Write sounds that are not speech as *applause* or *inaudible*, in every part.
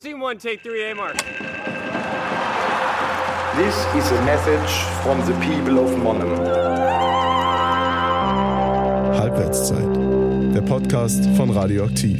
Scene one, take three, A mark. This is a message from the people of Monum. Halbwertszeit, der Podcast von Radioaktiv.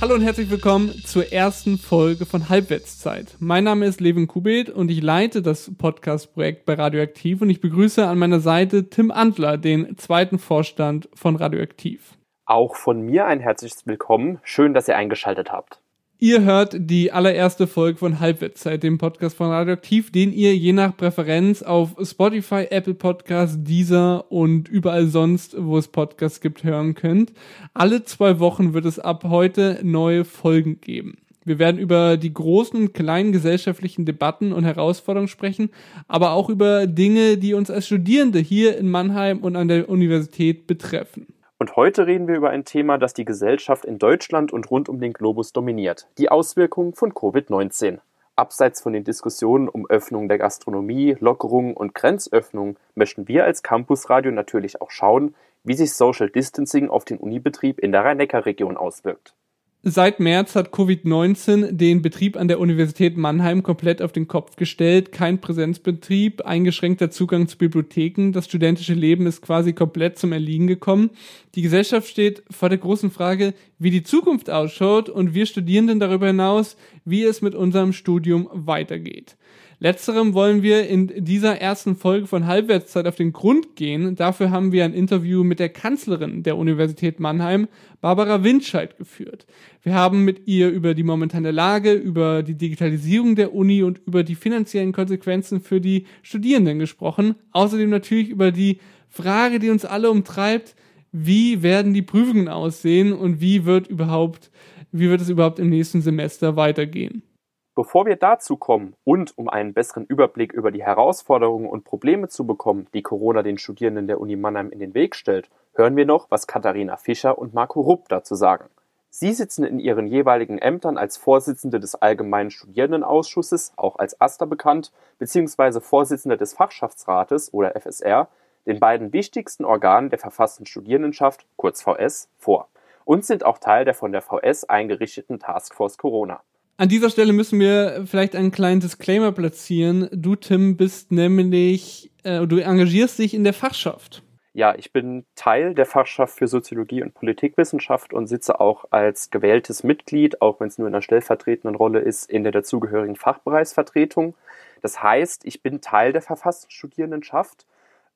Hallo und herzlich willkommen zur ersten Folge von Halbwertszeit. Mein Name ist Levin Kubit und ich leite das Podcast-Projekt bei Radioaktiv und ich begrüße an meiner Seite Tim Antler, den zweiten Vorstand von Radioaktiv. Auch von mir ein herzliches Willkommen. Schön, dass ihr eingeschaltet habt. Ihr hört die allererste Folge von Halbwertszeit, dem Podcast von Radioaktiv, den ihr je nach Präferenz auf Spotify, Apple Podcasts, Deezer und überall sonst, wo es Podcasts gibt, hören könnt. Alle zwei Wochen wird es ab heute neue Folgen geben. Wir werden über die großen und kleinen gesellschaftlichen Debatten und Herausforderungen sprechen, aber auch über Dinge, die uns als Studierende hier in Mannheim und an der Universität betreffen. Und heute reden wir über ein Thema, das die Gesellschaft in Deutschland und rund um den Globus dominiert. Die Auswirkungen von Covid-19. Abseits von den Diskussionen um Öffnung der Gastronomie, Lockerungen und Grenzöffnung möchten wir als Campusradio natürlich auch schauen, wie sich Social Distancing auf den Unibetrieb in der Rhein-Neckar-Region auswirkt. Seit März hat Covid-19 den Betrieb an der Universität Mannheim komplett auf den Kopf gestellt. Kein Präsenzbetrieb, eingeschränkter Zugang zu Bibliotheken. Das studentische Leben ist quasi komplett zum Erliegen gekommen. Die Gesellschaft steht vor der großen Frage, wie die Zukunft ausschaut und wir Studierenden darüber hinaus, wie es mit unserem Studium weitergeht. Letzterem wollen wir in dieser ersten Folge von Halbwertszeit auf den Grund gehen. Dafür haben wir ein Interview mit der Kanzlerin der Universität Mannheim, Barbara Windscheid, geführt. Wir haben mit ihr über die momentane Lage, über die Digitalisierung der Uni und über die finanziellen Konsequenzen für die Studierenden gesprochen. Außerdem natürlich über die Frage, die uns alle umtreibt, wie werden die Prüfungen aussehen und wie wird überhaupt, wie wird es überhaupt im nächsten Semester weitergehen? Bevor wir dazu kommen und um einen besseren Überblick über die Herausforderungen und Probleme zu bekommen, die Corona den Studierenden der Uni Mannheim in den Weg stellt, hören wir noch, was Katharina Fischer und Marco Rupp dazu sagen. Sie sitzen in ihren jeweiligen Ämtern als Vorsitzende des Allgemeinen Studierendenausschusses, auch als AStA bekannt, beziehungsweise Vorsitzende des Fachschaftsrates oder FSR, den beiden wichtigsten Organen der verfassten Studierendenschaft, kurz VS, vor und sind auch Teil der von der VS eingerichteten Taskforce Corona. An dieser Stelle müssen wir vielleicht einen kleinen Disclaimer platzieren. Du, Tim, bist nämlich, äh, du engagierst dich in der Fachschaft. Ja, ich bin Teil der Fachschaft für Soziologie und Politikwissenschaft und sitze auch als gewähltes Mitglied, auch wenn es nur in einer stellvertretenden Rolle ist, in der dazugehörigen Fachbereichsvertretung. Das heißt, ich bin Teil der verfassten Studierendenschaft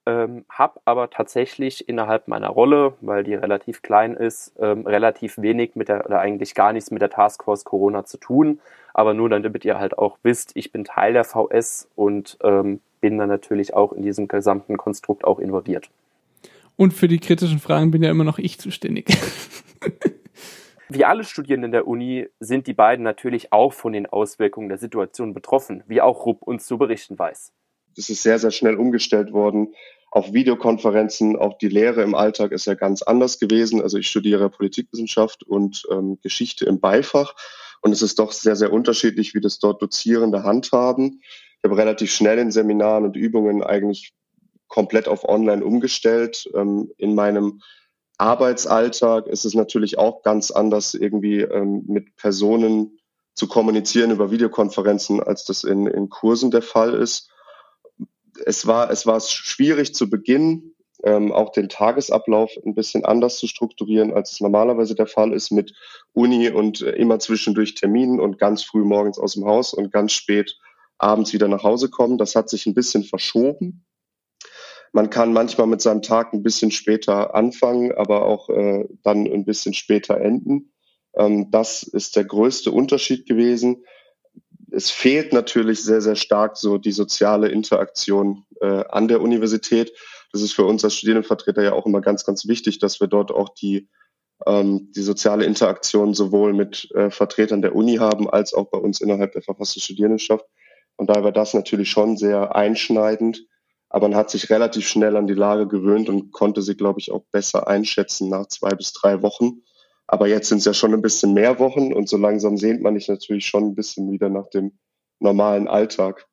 ähm, habe aber tatsächlich innerhalb meiner Rolle, weil die relativ klein ist, ähm, relativ wenig mit der, oder eigentlich gar nichts mit der Taskforce Corona zu tun. Aber nur damit ihr halt auch wisst, ich bin Teil der VS und ähm, bin dann natürlich auch in diesem gesamten Konstrukt auch involviert. Und für die kritischen Fragen bin ja immer noch ich zuständig. *laughs* Wie alle Studierenden der Uni sind die beiden natürlich auch von den Auswirkungen der Situation betroffen, wie auch Rupp uns zu berichten weiß. Es ist sehr, sehr schnell umgestellt worden auf Videokonferenzen. Auch die Lehre im Alltag ist ja ganz anders gewesen. Also ich studiere Politikwissenschaft und ähm, Geschichte im Beifach. Und es ist doch sehr, sehr unterschiedlich, wie das dort Dozierende handhaben. Ich habe relativ schnell in Seminaren und Übungen eigentlich komplett auf Online umgestellt. Ähm, in meinem Arbeitsalltag ist es natürlich auch ganz anders, irgendwie ähm, mit Personen zu kommunizieren über Videokonferenzen, als das in, in Kursen der Fall ist es war, es war schwierig zu Beginn, ähm, auch den Tagesablauf ein bisschen anders zu strukturieren, als es normalerweise der Fall ist mit Uni und äh, immer zwischendurch Terminen und ganz früh morgens aus dem Haus und ganz spät abends wieder nach Hause kommen. Das hat sich ein bisschen verschoben. Man kann manchmal mit seinem Tag ein bisschen später anfangen, aber auch äh, dann ein bisschen später enden. Ähm, das ist der größte Unterschied gewesen es fehlt natürlich sehr, sehr stark so die soziale Interaktion äh, an der Universität. Das ist für uns als Studierendenvertreter ja auch immer ganz, ganz wichtig, dass wir dort auch die, ähm, die soziale Interaktion sowohl mit äh, Vertretern der Uni haben, als auch bei uns innerhalb der verfassten Studierendenschaft. Und daher war das natürlich schon sehr einschneidend. Aber man hat sich relativ schnell an die Lage gewöhnt und konnte sie, glaube ich, auch besser einschätzen nach zwei bis drei Wochen. Aber jetzt sind es ja schon ein bisschen mehr Wochen und so langsam sehnt man sich natürlich schon ein bisschen wieder nach dem normalen Alltag.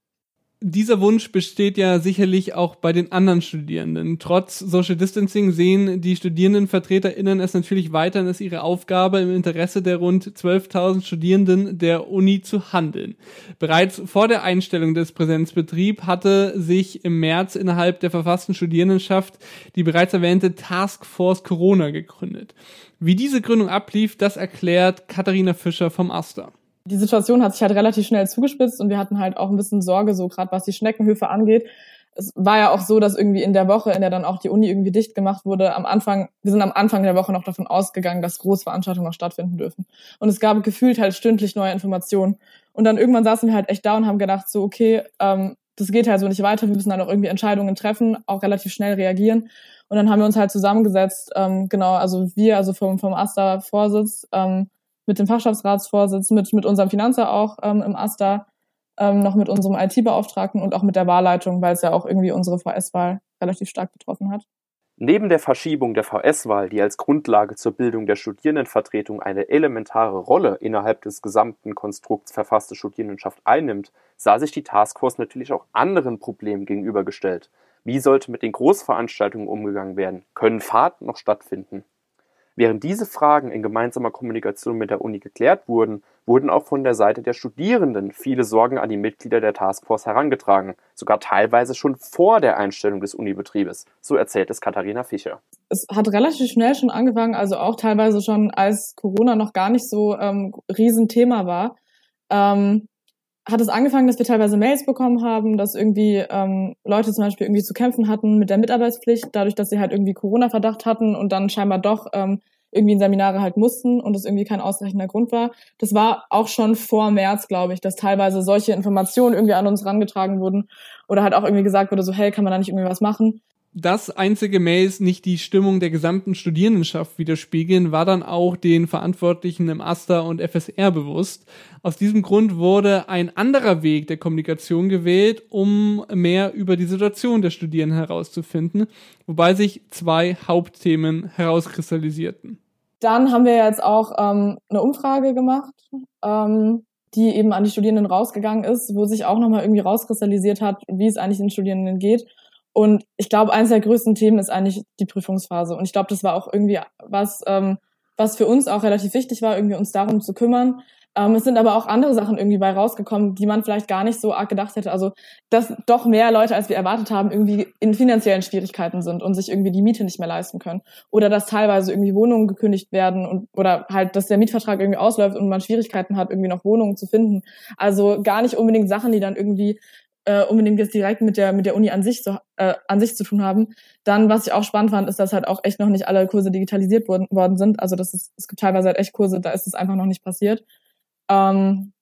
Dieser Wunsch besteht ja sicherlich auch bei den anderen Studierenden. Trotz Social Distancing sehen die StudierendenvertreterInnen es natürlich weiterhin als ihre Aufgabe, im Interesse der rund 12.000 Studierenden der Uni zu handeln. Bereits vor der Einstellung des Präsenzbetriebs hatte sich im März innerhalb der verfassten Studierendenschaft die bereits erwähnte Task Force Corona gegründet. Wie diese Gründung ablief, das erklärt Katharina Fischer vom Aster die Situation hat sich halt relativ schnell zugespitzt und wir hatten halt auch ein bisschen Sorge, so gerade was die Schneckenhöfe angeht. Es war ja auch so, dass irgendwie in der Woche, in der dann auch die Uni irgendwie dicht gemacht wurde, am Anfang, wir sind am Anfang der Woche noch davon ausgegangen, dass Großveranstaltungen noch stattfinden dürfen. Und es gab gefühlt halt stündlich neue Informationen. Und dann irgendwann saßen wir halt echt da und haben gedacht, so, okay, ähm, das geht halt so nicht weiter, wir müssen dann auch irgendwie Entscheidungen treffen, auch relativ schnell reagieren. Und dann haben wir uns halt zusammengesetzt, ähm, genau, also wir, also vom, vom AStA-Vorsitz, ähm, mit dem Fachschaftsratsvorsitz, mit, mit unserem Finanzer auch ähm, im AStA, ähm, noch mit unserem IT-Beauftragten und auch mit der Wahlleitung, weil es ja auch irgendwie unsere VS-Wahl relativ stark betroffen hat. Neben der Verschiebung der VS-Wahl, die als Grundlage zur Bildung der Studierendenvertretung eine elementare Rolle innerhalb des gesamten Konstrukts verfasste Studierendenschaft einnimmt, sah sich die Taskforce natürlich auch anderen Problemen gegenübergestellt. Wie sollte mit den Großveranstaltungen umgegangen werden? Können Fahrten noch stattfinden? Während diese Fragen in gemeinsamer Kommunikation mit der Uni geklärt wurden, wurden auch von der Seite der Studierenden viele Sorgen an die Mitglieder der Taskforce herangetragen, sogar teilweise schon vor der Einstellung des Unibetriebes. So erzählt es Katharina Fischer. Es hat relativ schnell schon angefangen, also auch teilweise schon als Corona noch gar nicht so ähm, Riesenthema war. Ähm, hat es angefangen, dass wir teilweise Mails bekommen haben, dass irgendwie ähm, Leute zum Beispiel irgendwie zu kämpfen hatten mit der Mitarbeitspflicht, dadurch, dass sie halt irgendwie Corona-Verdacht hatten und dann scheinbar doch ähm, irgendwie in Seminare halt mussten und das irgendwie kein ausreichender Grund war. Das war auch schon vor März, glaube ich, dass teilweise solche Informationen irgendwie an uns rangetragen wurden oder halt auch irgendwie gesagt wurde, so hey, kann man da nicht irgendwie was machen? Das einzige Mails nicht die Stimmung der gesamten Studierendenschaft widerspiegeln, war dann auch den Verantwortlichen im AStA und FSR bewusst. Aus diesem Grund wurde ein anderer Weg der Kommunikation gewählt, um mehr über die Situation der Studierenden herauszufinden, wobei sich zwei Hauptthemen herauskristallisierten. Dann haben wir jetzt auch ähm, eine Umfrage gemacht, ähm, die eben an die Studierenden rausgegangen ist, wo sich auch nochmal irgendwie rauskristallisiert hat, wie es eigentlich den Studierenden geht und ich glaube, eines der größten Themen ist eigentlich die Prüfungsphase. Und ich glaube, das war auch irgendwie was, ähm, was für uns auch relativ wichtig war, irgendwie uns darum zu kümmern. Ähm, es sind aber auch andere Sachen irgendwie bei rausgekommen, die man vielleicht gar nicht so arg gedacht hätte. Also, dass doch mehr Leute, als wir erwartet haben, irgendwie in finanziellen Schwierigkeiten sind und sich irgendwie die Miete nicht mehr leisten können. Oder dass teilweise irgendwie Wohnungen gekündigt werden und oder halt, dass der Mietvertrag irgendwie ausläuft und man Schwierigkeiten hat, irgendwie noch Wohnungen zu finden. Also gar nicht unbedingt Sachen, die dann irgendwie äh, unbedingt jetzt direkt mit der mit der Uni an sich zu, äh, an sich zu tun haben. Dann, was ich auch spannend fand, ist, dass halt auch echt noch nicht alle Kurse digitalisiert worden, worden sind. Also das ist, es gibt teilweise halt echt Kurse, da ist es einfach noch nicht passiert. Ähm,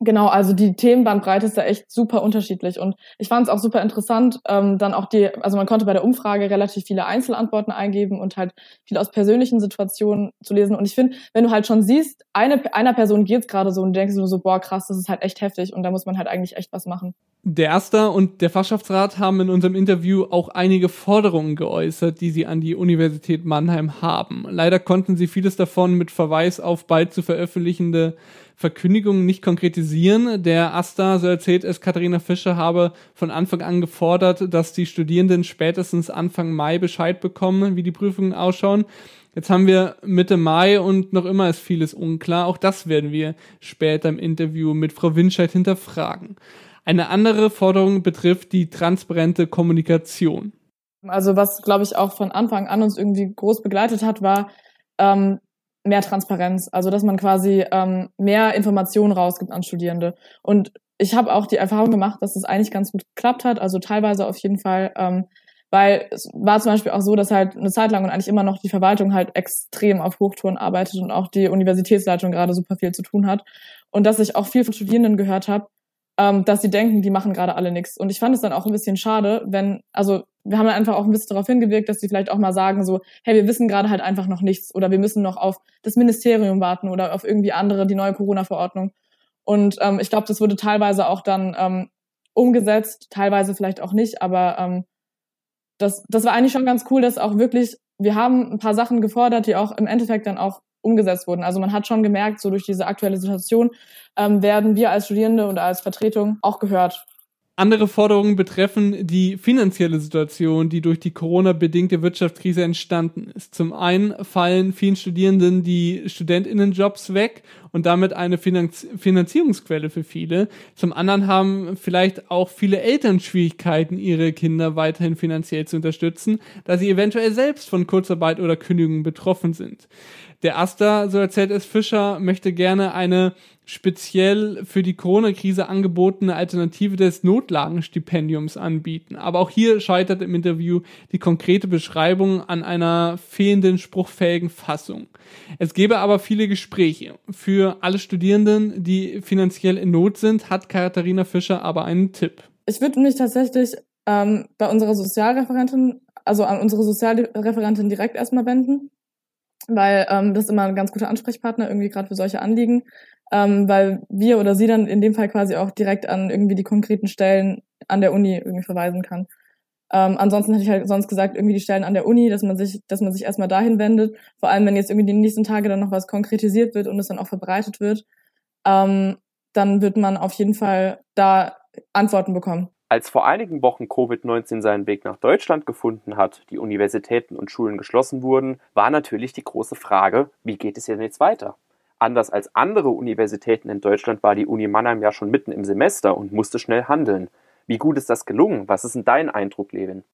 Genau, also die Themenbandbreite ist da echt super unterschiedlich und ich fand es auch super interessant, ähm, dann auch die, also man konnte bei der Umfrage relativ viele Einzelantworten eingeben und halt viel aus persönlichen Situationen zu lesen und ich finde, wenn du halt schon siehst, eine, einer Person geht's gerade so und denkst du so, boah krass, das ist halt echt heftig und da muss man halt eigentlich echt was machen. Der Erster und der Fachschaftsrat haben in unserem Interview auch einige Forderungen geäußert, die sie an die Universität Mannheim haben. Leider konnten sie vieles davon mit Verweis auf bald zu veröffentlichende Verkündigungen nicht konkretisieren. Der Asta, so erzählt es Katharina Fischer, habe von Anfang an gefordert, dass die Studierenden spätestens Anfang Mai Bescheid bekommen, wie die Prüfungen ausschauen. Jetzt haben wir Mitte Mai und noch immer ist vieles unklar. Auch das werden wir später im Interview mit Frau Winscheid hinterfragen. Eine andere Forderung betrifft die transparente Kommunikation. Also was, glaube ich, auch von Anfang an uns irgendwie groß begleitet hat, war, ähm, mehr Transparenz, also dass man quasi ähm, mehr Informationen rausgibt an Studierende. Und ich habe auch die Erfahrung gemacht, dass es eigentlich ganz gut geklappt hat, also teilweise auf jeden Fall, ähm, weil es war zum Beispiel auch so, dass halt eine Zeit lang und eigentlich immer noch die Verwaltung halt extrem auf Hochtouren arbeitet und auch die Universitätsleitung gerade super viel zu tun hat und dass ich auch viel von Studierenden gehört habe, ähm, dass sie denken, die machen gerade alle nichts. Und ich fand es dann auch ein bisschen schade, wenn, also wir haben einfach auch ein bisschen darauf hingewirkt, dass sie vielleicht auch mal sagen, so, hey, wir wissen gerade halt einfach noch nichts oder wir müssen noch auf das Ministerium warten oder auf irgendwie andere, die neue Corona-Verordnung. Und ähm, ich glaube, das wurde teilweise auch dann ähm, umgesetzt, teilweise vielleicht auch nicht, aber ähm, das, das war eigentlich schon ganz cool, dass auch wirklich, wir haben ein paar Sachen gefordert, die auch im Endeffekt dann auch umgesetzt wurden. Also man hat schon gemerkt, so durch diese aktuelle Situation ähm, werden wir als Studierende und als Vertretung auch gehört. Andere Forderungen betreffen die finanzielle Situation, die durch die Corona-bedingte Wirtschaftskrise entstanden ist. Zum einen fallen vielen Studierenden die Studentinnenjobs weg und damit eine Finanz Finanzierungsquelle für viele. Zum anderen haben vielleicht auch viele Eltern Schwierigkeiten, ihre Kinder weiterhin finanziell zu unterstützen, da sie eventuell selbst von Kurzarbeit oder Kündigung betroffen sind. Der Asta, so erzählt es Fischer, möchte gerne eine speziell für die Corona-Krise angebotene Alternative des Notlagenstipendiums anbieten. Aber auch hier scheitert im Interview die konkrete Beschreibung an einer fehlenden spruchfähigen Fassung. Es gäbe aber viele Gespräche. Für alle Studierenden, die finanziell in Not sind, hat Katharina Fischer aber einen Tipp. Ich würde mich tatsächlich ähm, bei unserer Sozialreferentin, also an unsere Sozialreferentin direkt erstmal wenden weil ähm, das ist immer ein ganz guter Ansprechpartner irgendwie gerade für solche Anliegen, ähm, weil wir oder sie dann in dem Fall quasi auch direkt an irgendwie die konkreten Stellen an der Uni irgendwie verweisen kann. Ähm, ansonsten hätte ich halt sonst gesagt, irgendwie die Stellen an der Uni, dass man sich, dass man sich erstmal dahin wendet. Vor allem, wenn jetzt irgendwie die nächsten Tage dann noch was konkretisiert wird und es dann auch verbreitet wird, ähm, dann wird man auf jeden Fall da Antworten bekommen. Als vor einigen Wochen Covid-19 seinen Weg nach Deutschland gefunden hat, die Universitäten und Schulen geschlossen wurden, war natürlich die große Frage, wie geht es denn jetzt weiter? Anders als andere Universitäten in Deutschland war die Uni Mannheim ja schon mitten im Semester und musste schnell handeln. Wie gut ist das gelungen? Was ist denn dein Eindruck, Levin?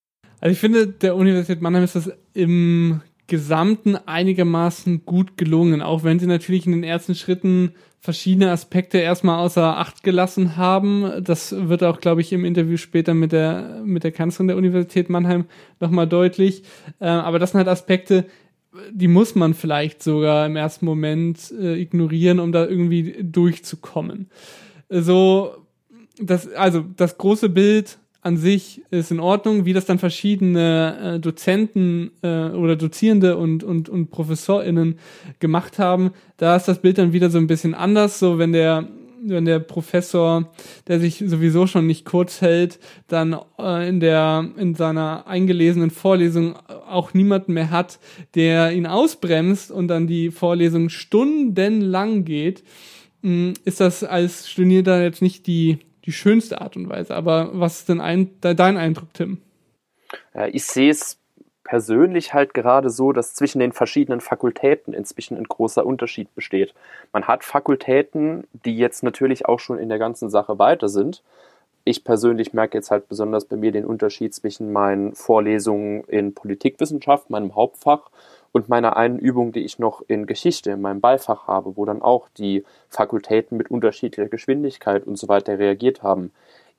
Also ich finde, der Universität Mannheim ist das im Gesamten einigermaßen gut gelungen, auch wenn sie natürlich in den ersten Schritten verschiedene Aspekte erstmal außer Acht gelassen haben. Das wird auch, glaube ich, im Interview später mit der, mit der Kanzlerin der Universität Mannheim nochmal deutlich. Äh, aber das sind halt Aspekte, die muss man vielleicht sogar im ersten Moment äh, ignorieren, um da irgendwie durchzukommen. So, das, also das große Bild an sich ist in Ordnung, wie das dann verschiedene äh, Dozenten äh, oder Dozierende und, und, und ProfessorInnen gemacht haben, da ist das Bild dann wieder so ein bisschen anders, so wenn der wenn der Professor, der sich sowieso schon nicht kurz hält, dann äh, in der in seiner eingelesenen Vorlesung auch niemanden mehr hat, der ihn ausbremst und dann die Vorlesung stundenlang geht, mh, mm, ist das als Studierender jetzt nicht die die schönste Art und Weise. Aber was ist denn ein, dein Eindruck, Tim? Ich sehe es persönlich halt gerade so, dass zwischen den verschiedenen Fakultäten inzwischen ein großer Unterschied besteht. Man hat Fakultäten, die jetzt natürlich auch schon in der ganzen Sache weiter sind. Ich persönlich merke jetzt halt besonders bei mir den Unterschied zwischen meinen Vorlesungen in Politikwissenschaft, meinem Hauptfach, und meiner einen Übung, die ich noch in Geschichte in meinem Beifach habe, wo dann auch die Fakultäten mit unterschiedlicher Geschwindigkeit und so weiter reagiert haben.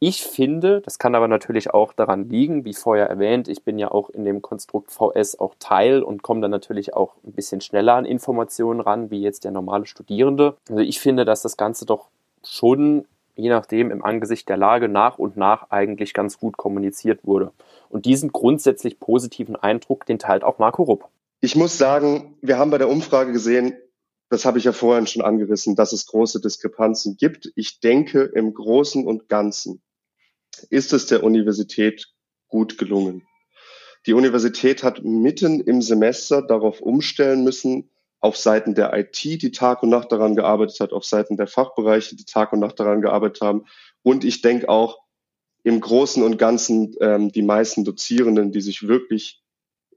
Ich finde, das kann aber natürlich auch daran liegen, wie vorher erwähnt, ich bin ja auch in dem Konstrukt VS auch Teil und komme dann natürlich auch ein bisschen schneller an Informationen ran, wie jetzt der normale Studierende. Also ich finde, dass das Ganze doch schon, je nachdem, im Angesicht der Lage nach und nach eigentlich ganz gut kommuniziert wurde. Und diesen grundsätzlich positiven Eindruck, den teilt auch Marco Rupp. Ich muss sagen, wir haben bei der Umfrage gesehen, das habe ich ja vorhin schon angerissen, dass es große Diskrepanzen gibt. Ich denke, im Großen und Ganzen ist es der Universität gut gelungen. Die Universität hat mitten im Semester darauf umstellen müssen, auf Seiten der IT, die Tag und Nacht daran gearbeitet hat, auf Seiten der Fachbereiche, die Tag und Nacht daran gearbeitet haben. Und ich denke auch im Großen und Ganzen ähm, die meisten Dozierenden, die sich wirklich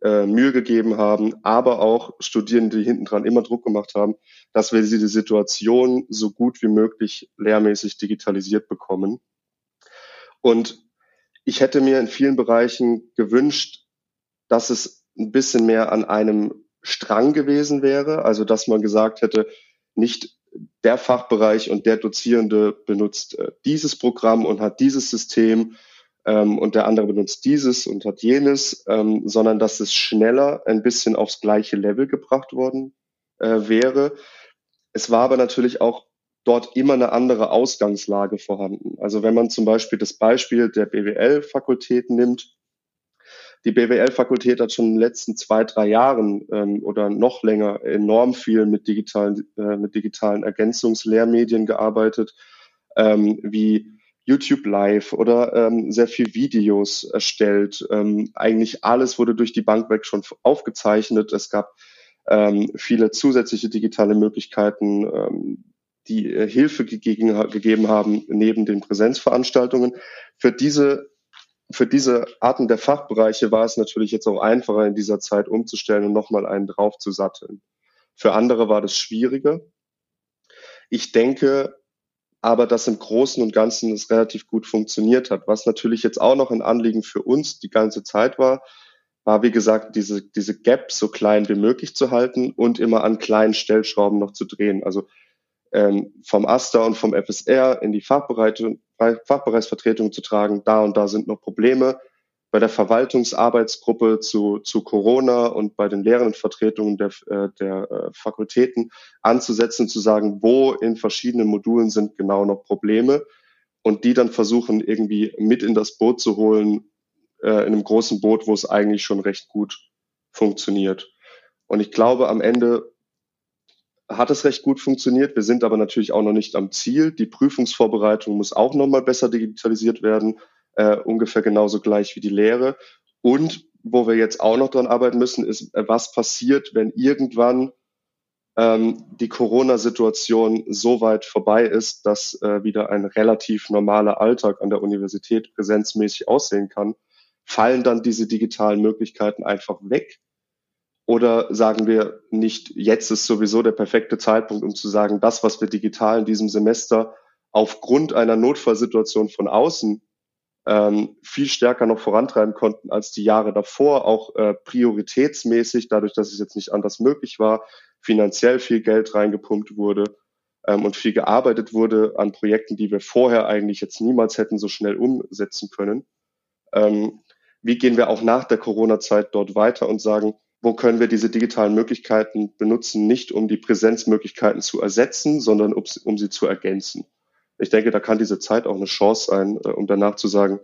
äh, Mühe gegeben haben, aber auch Studierende, die hinten dran immer Druck gemacht haben, dass wir diese Situation so gut wie möglich lehrmäßig digitalisiert bekommen. Und ich hätte mir in vielen Bereichen gewünscht, dass es ein bisschen mehr an einem Strang gewesen wäre, also dass man gesagt hätte, nicht der Fachbereich und der Dozierende benutzt äh, dieses Programm und hat dieses System ähm, und der andere benutzt dieses und hat jenes, ähm, sondern dass es schneller ein bisschen aufs gleiche Level gebracht worden äh, wäre. Es war aber natürlich auch dort immer eine andere Ausgangslage vorhanden. Also wenn man zum Beispiel das Beispiel der BWL-Fakultät nimmt, die BWL-Fakultät hat schon in den letzten zwei, drei Jahren ähm, oder noch länger enorm viel mit digitalen, äh, mit digitalen Ergänzungslehrmedien gearbeitet, ähm, wie YouTube Live oder ähm, sehr viel Videos erstellt. Ähm, eigentlich alles wurde durch die Bank weg schon aufgezeichnet. Es gab ähm, viele zusätzliche digitale Möglichkeiten, ähm, die äh, Hilfe gegeben, gegeben haben neben den Präsenzveranstaltungen. Für diese für diese Arten der Fachbereiche war es natürlich jetzt auch einfacher in dieser Zeit umzustellen und nochmal einen draufzusatteln. Für andere war das schwieriger. Ich denke aber, dass im Großen und Ganzen es relativ gut funktioniert hat. Was natürlich jetzt auch noch ein Anliegen für uns die ganze Zeit war, war, wie gesagt, diese, diese Gap so klein wie möglich zu halten und immer an kleinen Stellschrauben noch zu drehen. Also ähm, vom AStA und vom FSR in die Fachbereichsvertretung zu tragen, da und da sind noch Probleme. Bei der Verwaltungsarbeitsgruppe zu, zu Corona und bei den Lehrendenvertretungen der, äh, der äh, Fakultäten anzusetzen, zu sagen, wo in verschiedenen Modulen sind genau noch Probleme und die dann versuchen, irgendwie mit in das Boot zu holen, äh, in einem großen Boot, wo es eigentlich schon recht gut funktioniert. Und ich glaube, am Ende hat es recht gut funktioniert. Wir sind aber natürlich auch noch nicht am Ziel. Die Prüfungsvorbereitung muss auch noch mal besser digitalisiert werden, äh, ungefähr genauso gleich wie die Lehre. Und wo wir jetzt auch noch dran arbeiten müssen, ist, äh, was passiert, wenn irgendwann ähm, die Corona-Situation so weit vorbei ist, dass äh, wieder ein relativ normaler Alltag an der Universität präsenzmäßig aussehen kann. Fallen dann diese digitalen Möglichkeiten einfach weg? Oder sagen wir nicht, jetzt ist sowieso der perfekte Zeitpunkt, um zu sagen, das, was wir digital in diesem Semester aufgrund einer Notfallsituation von außen ähm, viel stärker noch vorantreiben konnten als die Jahre davor, auch äh, prioritätsmäßig, dadurch, dass es jetzt nicht anders möglich war, finanziell viel Geld reingepumpt wurde ähm, und viel gearbeitet wurde an Projekten, die wir vorher eigentlich jetzt niemals hätten so schnell umsetzen können. Ähm, wie gehen wir auch nach der Corona-Zeit dort weiter und sagen, wo können wir diese digitalen Möglichkeiten benutzen, nicht um die Präsenzmöglichkeiten zu ersetzen, sondern um, um sie zu ergänzen. Ich denke, da kann diese Zeit auch eine Chance sein, äh, um danach zu sagen,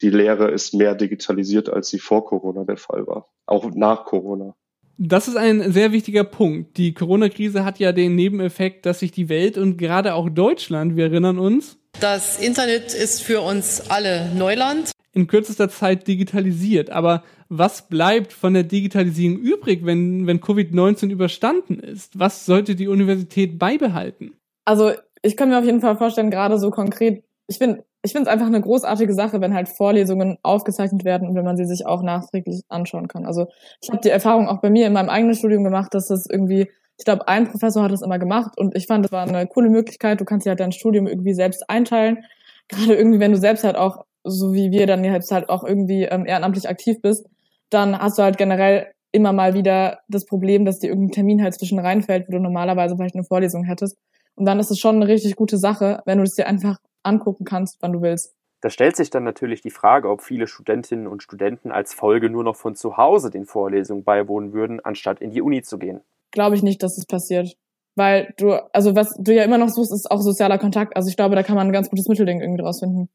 die Lehre ist mehr digitalisiert, als sie vor Corona der Fall war, auch nach Corona. Das ist ein sehr wichtiger Punkt. Die Corona-Krise hat ja den Nebeneffekt, dass sich die Welt und gerade auch Deutschland, wir erinnern uns, das Internet ist für uns alle Neuland. In kürzester Zeit digitalisiert. Aber was bleibt von der Digitalisierung übrig, wenn, wenn Covid-19 überstanden ist? Was sollte die Universität beibehalten? Also ich kann mir auf jeden Fall vorstellen, gerade so konkret, ich finde ich finde es einfach eine großartige Sache, wenn halt Vorlesungen aufgezeichnet werden und wenn man sie sich auch nachträglich anschauen kann. Also ich habe die Erfahrung auch bei mir in meinem eigenen Studium gemacht, dass das irgendwie, ich glaube, ein Professor hat das immer gemacht und ich fand, das war eine coole Möglichkeit. Du kannst dir halt dein Studium irgendwie selbst einteilen. Gerade irgendwie, wenn du selbst halt auch, so wie wir dann jetzt halt auch irgendwie ähm, ehrenamtlich aktiv bist, dann hast du halt generell immer mal wieder das Problem, dass dir irgendein Termin halt zwischen reinfällt, wo du normalerweise vielleicht eine Vorlesung hättest. Und dann ist es schon eine richtig gute Sache, wenn du es dir einfach angucken kannst, wann du willst. Da stellt sich dann natürlich die Frage, ob viele Studentinnen und Studenten als Folge nur noch von zu Hause den Vorlesungen beiwohnen würden, anstatt in die Uni zu gehen. Glaube ich nicht, dass es passiert. Weil du, also was du ja immer noch suchst, ist auch sozialer Kontakt. Also ich glaube, da kann man ein ganz gutes Mittelding irgendwie draus finden.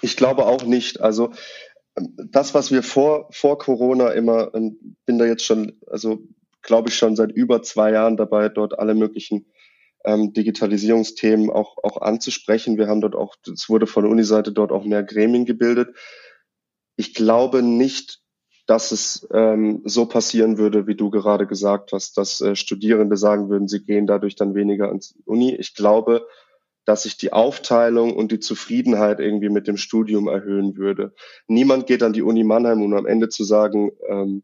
Ich glaube auch nicht. Also das, was wir vor, vor Corona immer, ähm, bin da jetzt schon, also glaube ich schon seit über zwei Jahren dabei, dort alle möglichen ähm, Digitalisierungsthemen auch, auch anzusprechen. Wir haben dort auch, es wurde von der Uniseite dort auch mehr Gremien gebildet. Ich glaube nicht, dass es ähm, so passieren würde, wie du gerade gesagt hast, dass äh, Studierende sagen würden, sie gehen dadurch dann weniger ans Uni. Ich glaube, dass sich die Aufteilung und die Zufriedenheit irgendwie mit dem Studium erhöhen würde. Niemand geht an die Uni Mannheim, um am Ende zu sagen, ähm,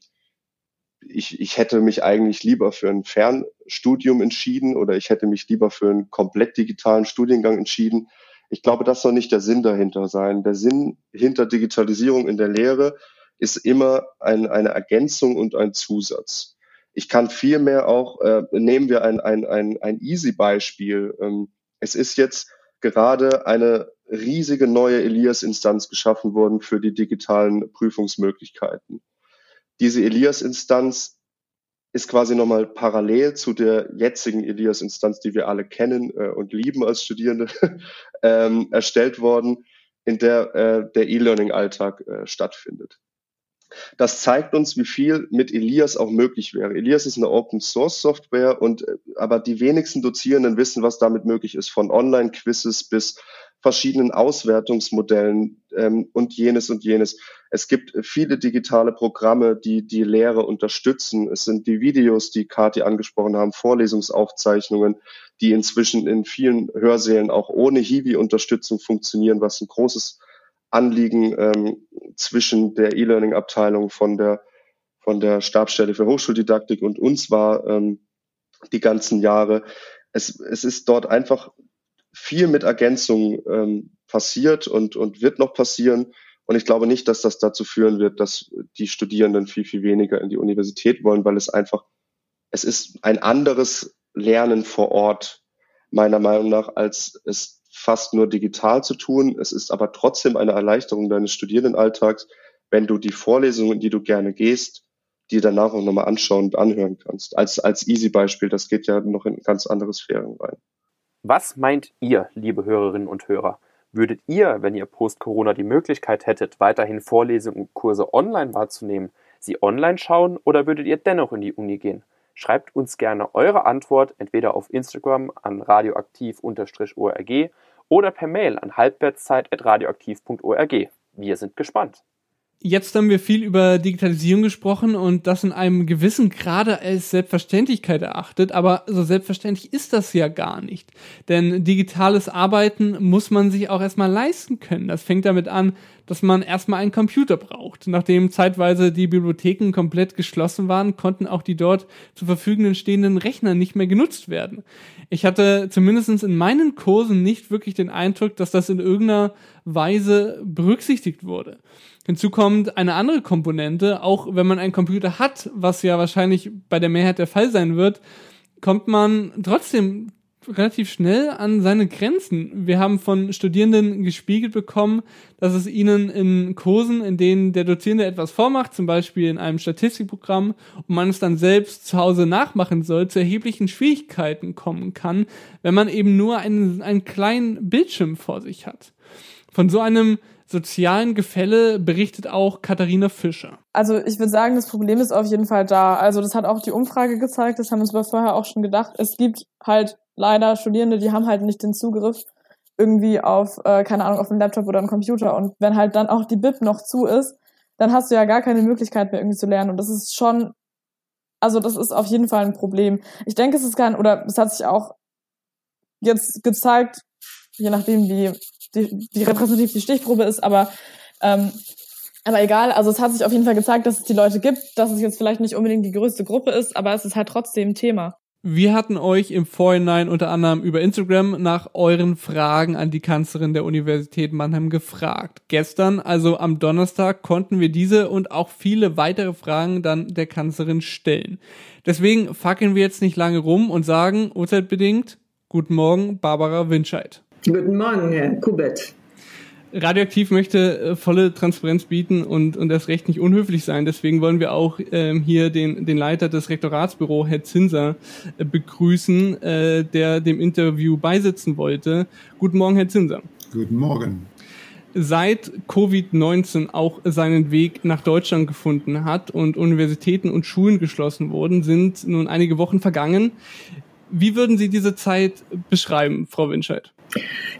ich, ich hätte mich eigentlich lieber für ein Fernstudium entschieden oder ich hätte mich lieber für einen komplett digitalen Studiengang entschieden. Ich glaube, das soll nicht der Sinn dahinter sein. Der Sinn hinter Digitalisierung in der Lehre ist immer ein, eine Ergänzung und ein Zusatz. Ich kann vielmehr auch, äh, nehmen wir ein, ein, ein, ein Easy-Beispiel. Ähm, es ist jetzt gerade eine riesige neue Elias-Instanz geschaffen worden für die digitalen Prüfungsmöglichkeiten. Diese Elias-Instanz ist quasi nochmal parallel zu der jetzigen Elias-Instanz, die wir alle kennen äh, und lieben als Studierende, *laughs* ähm, erstellt worden, in der äh, der E-Learning-Alltag äh, stattfindet. Das zeigt uns, wie viel mit Elias auch möglich wäre. Elias ist eine Open Source Software und äh, aber die wenigsten Dozierenden wissen, was damit möglich ist, von Online-Quizzes bis verschiedenen Auswertungsmodellen ähm, und jenes und jenes. Es gibt viele digitale Programme, die die Lehre unterstützen. Es sind die Videos, die Kathi angesprochen haben, Vorlesungsaufzeichnungen, die inzwischen in vielen Hörsälen auch ohne Hiwi-Unterstützung funktionieren, was ein großes Anliegen ähm, zwischen der E-Learning-Abteilung von der, von der Stabsstelle für Hochschuldidaktik und uns war ähm, die ganzen Jahre. Es, es ist dort einfach viel mit Ergänzung ähm, passiert und, und wird noch passieren. Und ich glaube nicht, dass das dazu führen wird, dass die Studierenden viel, viel weniger in die Universität wollen, weil es einfach, es ist ein anderes Lernen vor Ort, meiner Meinung nach, als es fast nur digital zu tun. Es ist aber trotzdem eine Erleichterung deines Studierendenalltags, wenn du die Vorlesungen, die du gerne gehst, die danach auch nochmal anschauen und anhören kannst. Als, als Easy-Beispiel, das geht ja noch in ganz andere Sphären rein. Was meint ihr, liebe Hörerinnen und Hörer? Würdet ihr, wenn ihr post-Corona die Möglichkeit hättet, weiterhin Vorlesungen und Kurse online wahrzunehmen, sie online schauen oder würdet ihr dennoch in die Uni gehen? Schreibt uns gerne eure Antwort entweder auf Instagram an radioaktiv-org oder per Mail an halbwertszeit.radioaktiv.org. Wir sind gespannt. Jetzt haben wir viel über Digitalisierung gesprochen und das in einem gewissen Grade als Selbstverständlichkeit erachtet, aber so selbstverständlich ist das ja gar nicht. Denn digitales Arbeiten muss man sich auch erstmal leisten können. Das fängt damit an, dass man erstmal einen Computer braucht. Nachdem zeitweise die Bibliotheken komplett geschlossen waren, konnten auch die dort zur Verfügung stehenden Rechner nicht mehr genutzt werden. Ich hatte zumindest in meinen Kursen nicht wirklich den Eindruck, dass das in irgendeiner Weise berücksichtigt wurde. Hinzu kommt eine andere Komponente, auch wenn man einen Computer hat, was ja wahrscheinlich bei der Mehrheit der Fall sein wird, kommt man trotzdem relativ schnell an seine Grenzen. Wir haben von Studierenden gespiegelt bekommen, dass es ihnen in Kursen, in denen der Dozierende etwas vormacht, zum Beispiel in einem Statistikprogramm, und man es dann selbst zu Hause nachmachen soll, zu erheblichen Schwierigkeiten kommen kann, wenn man eben nur einen, einen kleinen Bildschirm vor sich hat. Von so einem sozialen Gefälle berichtet auch Katharina Fischer. Also ich würde sagen, das Problem ist auf jeden Fall da. Also das hat auch die Umfrage gezeigt, das haben wir uns aber vorher auch schon gedacht. Es gibt halt leider Studierende, die haben halt nicht den Zugriff irgendwie auf, äh, keine Ahnung, auf einen Laptop oder einen Computer. Und wenn halt dann auch die Bib noch zu ist, dann hast du ja gar keine Möglichkeit mehr irgendwie zu lernen. Und das ist schon, also das ist auf jeden Fall ein Problem. Ich denke, es ist kein, oder es hat sich auch jetzt gezeigt, je nachdem, wie die, wie repräsentativ die Stichprobe ist, aber ähm, aber egal, also es hat sich auf jeden Fall gezeigt, dass es die Leute gibt, dass es jetzt vielleicht nicht unbedingt die größte Gruppe ist, aber es ist halt trotzdem Thema. Wir hatten euch im Vorhinein unter anderem über Instagram nach euren Fragen an die Kanzlerin der Universität Mannheim gefragt. Gestern, also am Donnerstag, konnten wir diese und auch viele weitere Fragen dann der Kanzlerin stellen. Deswegen fackeln wir jetzt nicht lange rum und sagen, urzeitbedingt, guten Morgen, Barbara Winscheid. Guten Morgen, Herr Kubet. Radioaktiv möchte äh, volle Transparenz bieten und, und das Recht nicht unhöflich sein. Deswegen wollen wir auch ähm, hier den, den Leiter des Rektoratsbüro, Herr Zinser, äh, begrüßen, äh, der dem Interview beisitzen wollte. Guten Morgen, Herr Zinser. Guten Morgen. Seit Covid-19 auch seinen Weg nach Deutschland gefunden hat und Universitäten und Schulen geschlossen wurden, sind nun einige Wochen vergangen. Wie würden Sie diese Zeit beschreiben, Frau Winscheid?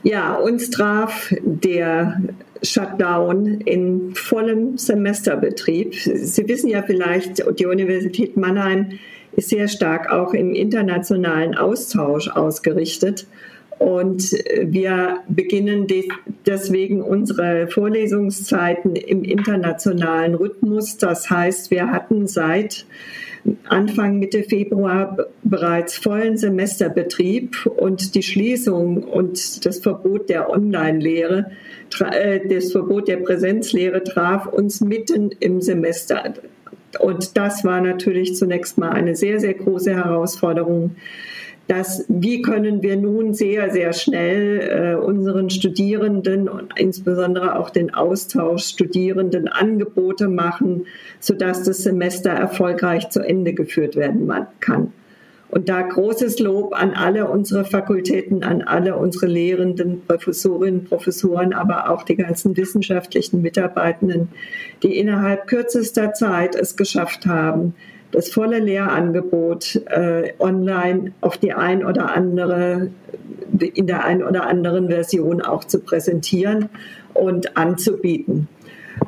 Ja, uns traf der Shutdown in vollem Semesterbetrieb. Sie wissen ja vielleicht, die Universität Mannheim ist sehr stark auch im internationalen Austausch ausgerichtet. Und wir beginnen deswegen unsere Vorlesungszeiten im internationalen Rhythmus. Das heißt, wir hatten seit Anfang Mitte Februar bereits vollen Semesterbetrieb und die Schließung und das Verbot der Online-Lehre, äh, das Verbot der Präsenzlehre traf uns mitten im Semester. Und das war natürlich zunächst mal eine sehr, sehr große Herausforderung dass wie können wir nun sehr, sehr schnell äh, unseren Studierenden und insbesondere auch den Austauschstudierenden Angebote machen, sodass das Semester erfolgreich zu Ende geführt werden kann. Und da großes Lob an alle unsere Fakultäten, an alle unsere Lehrenden, Professorinnen, Professoren, aber auch die ganzen wissenschaftlichen Mitarbeitenden, die innerhalb kürzester Zeit es geschafft haben, das volle Lehrangebot äh, online auf die ein oder andere, in der ein oder anderen Version auch zu präsentieren und anzubieten.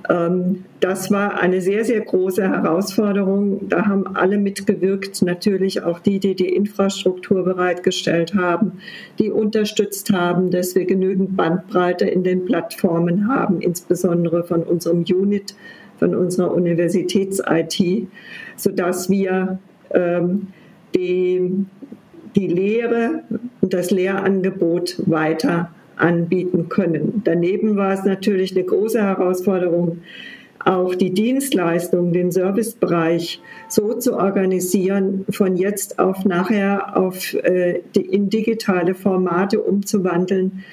Ähm, das war eine sehr, sehr große Herausforderung. Da haben alle mitgewirkt, natürlich auch die, die die Infrastruktur bereitgestellt haben, die unterstützt haben, dass wir genügend Bandbreite in den Plattformen haben, insbesondere von unserem Unit, von unserer Universitäts-IT, sodass wir ähm, die, die Lehre und das Lehrangebot weiter anbieten können. Daneben war es natürlich eine große Herausforderung, auch die Dienstleistung, den Servicebereich so zu organisieren, von jetzt auf nachher auf, äh, in digitale Formate umzuwandeln,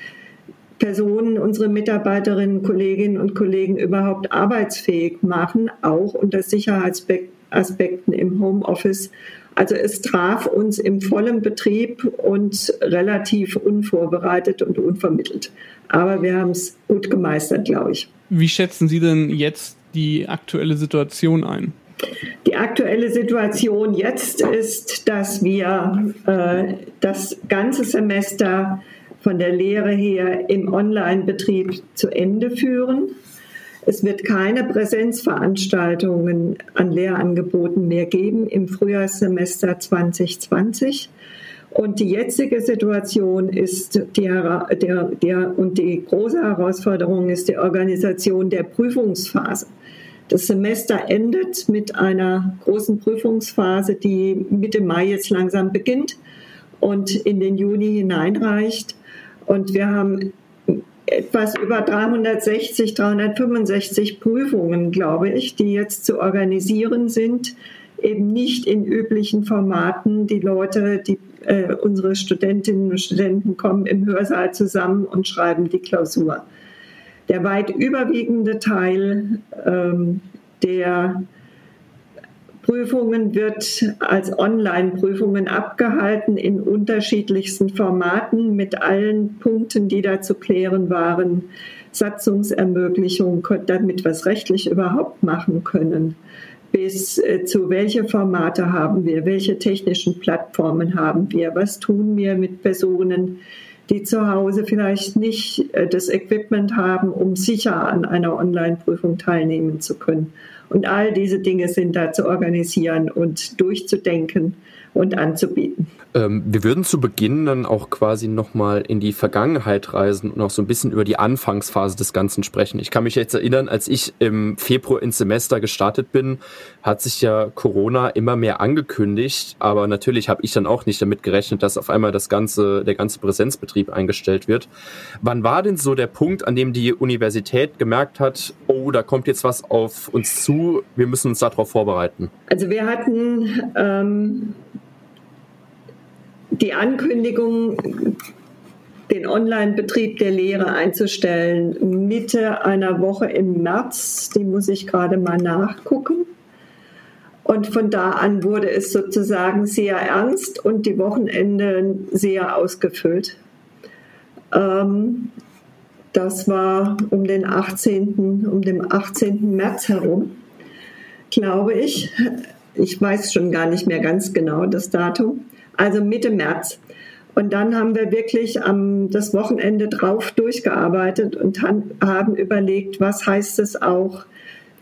Personen, unsere Mitarbeiterinnen, Kolleginnen und Kollegen überhaupt arbeitsfähig machen, auch unter Sicherheitsaspekten im Homeoffice also es traf uns im vollen Betrieb und relativ unvorbereitet und unvermittelt. Aber wir haben es gut gemeistert, glaube ich. Wie schätzen Sie denn jetzt die aktuelle Situation ein? Die aktuelle Situation jetzt ist, dass wir äh, das ganze Semester von der Lehre her im Online-Betrieb zu Ende führen. Es wird keine Präsenzveranstaltungen an Lehrangeboten mehr geben im Frühjahrssemester 2020. Und die jetzige Situation ist die, der, der, und die große Herausforderung ist die Organisation der Prüfungsphase. Das Semester endet mit einer großen Prüfungsphase, die Mitte Mai jetzt langsam beginnt und in den Juni hineinreicht. Und wir haben etwas über 360, 365 Prüfungen, glaube ich, die jetzt zu organisieren sind, eben nicht in üblichen Formaten. Die Leute, die, äh, unsere Studentinnen und Studenten kommen im Hörsaal zusammen und schreiben die Klausur. Der weit überwiegende Teil ähm, der Prüfungen wird als Online-Prüfungen abgehalten in unterschiedlichsten Formaten mit allen Punkten, die da zu klären waren. Satzungsermöglichung, damit wir es rechtlich überhaupt machen können. Bis äh, zu welche Formate haben wir, welche technischen Plattformen haben wir, was tun wir mit Personen, die zu Hause vielleicht nicht äh, das Equipment haben, um sicher an einer Online-Prüfung teilnehmen zu können. Und all diese Dinge sind da zu organisieren und durchzudenken und anzubieten. Ähm, wir würden zu Beginn dann auch quasi nochmal in die Vergangenheit reisen und auch so ein bisschen über die Anfangsphase des Ganzen sprechen. Ich kann mich jetzt erinnern, als ich im Februar ins Semester gestartet bin, hat sich ja Corona immer mehr angekündigt, aber natürlich habe ich dann auch nicht damit gerechnet, dass auf einmal das ganze, der ganze Präsenzbetrieb eingestellt wird. Wann war denn so der Punkt, an dem die Universität gemerkt hat, oh, da kommt jetzt was auf uns zu, wir müssen uns darauf vorbereiten? Also wir hatten ähm die Ankündigung, den Online-Betrieb der Lehre einzustellen, Mitte einer Woche im März, die muss ich gerade mal nachgucken. Und von da an wurde es sozusagen sehr ernst und die Wochenende sehr ausgefüllt. Ähm, das war um den 18., um den 18. März herum, glaube ich. Ich weiß schon gar nicht mehr ganz genau das Datum also Mitte März. Und dann haben wir wirklich am, das Wochenende drauf durchgearbeitet und haben überlegt, was heißt es auch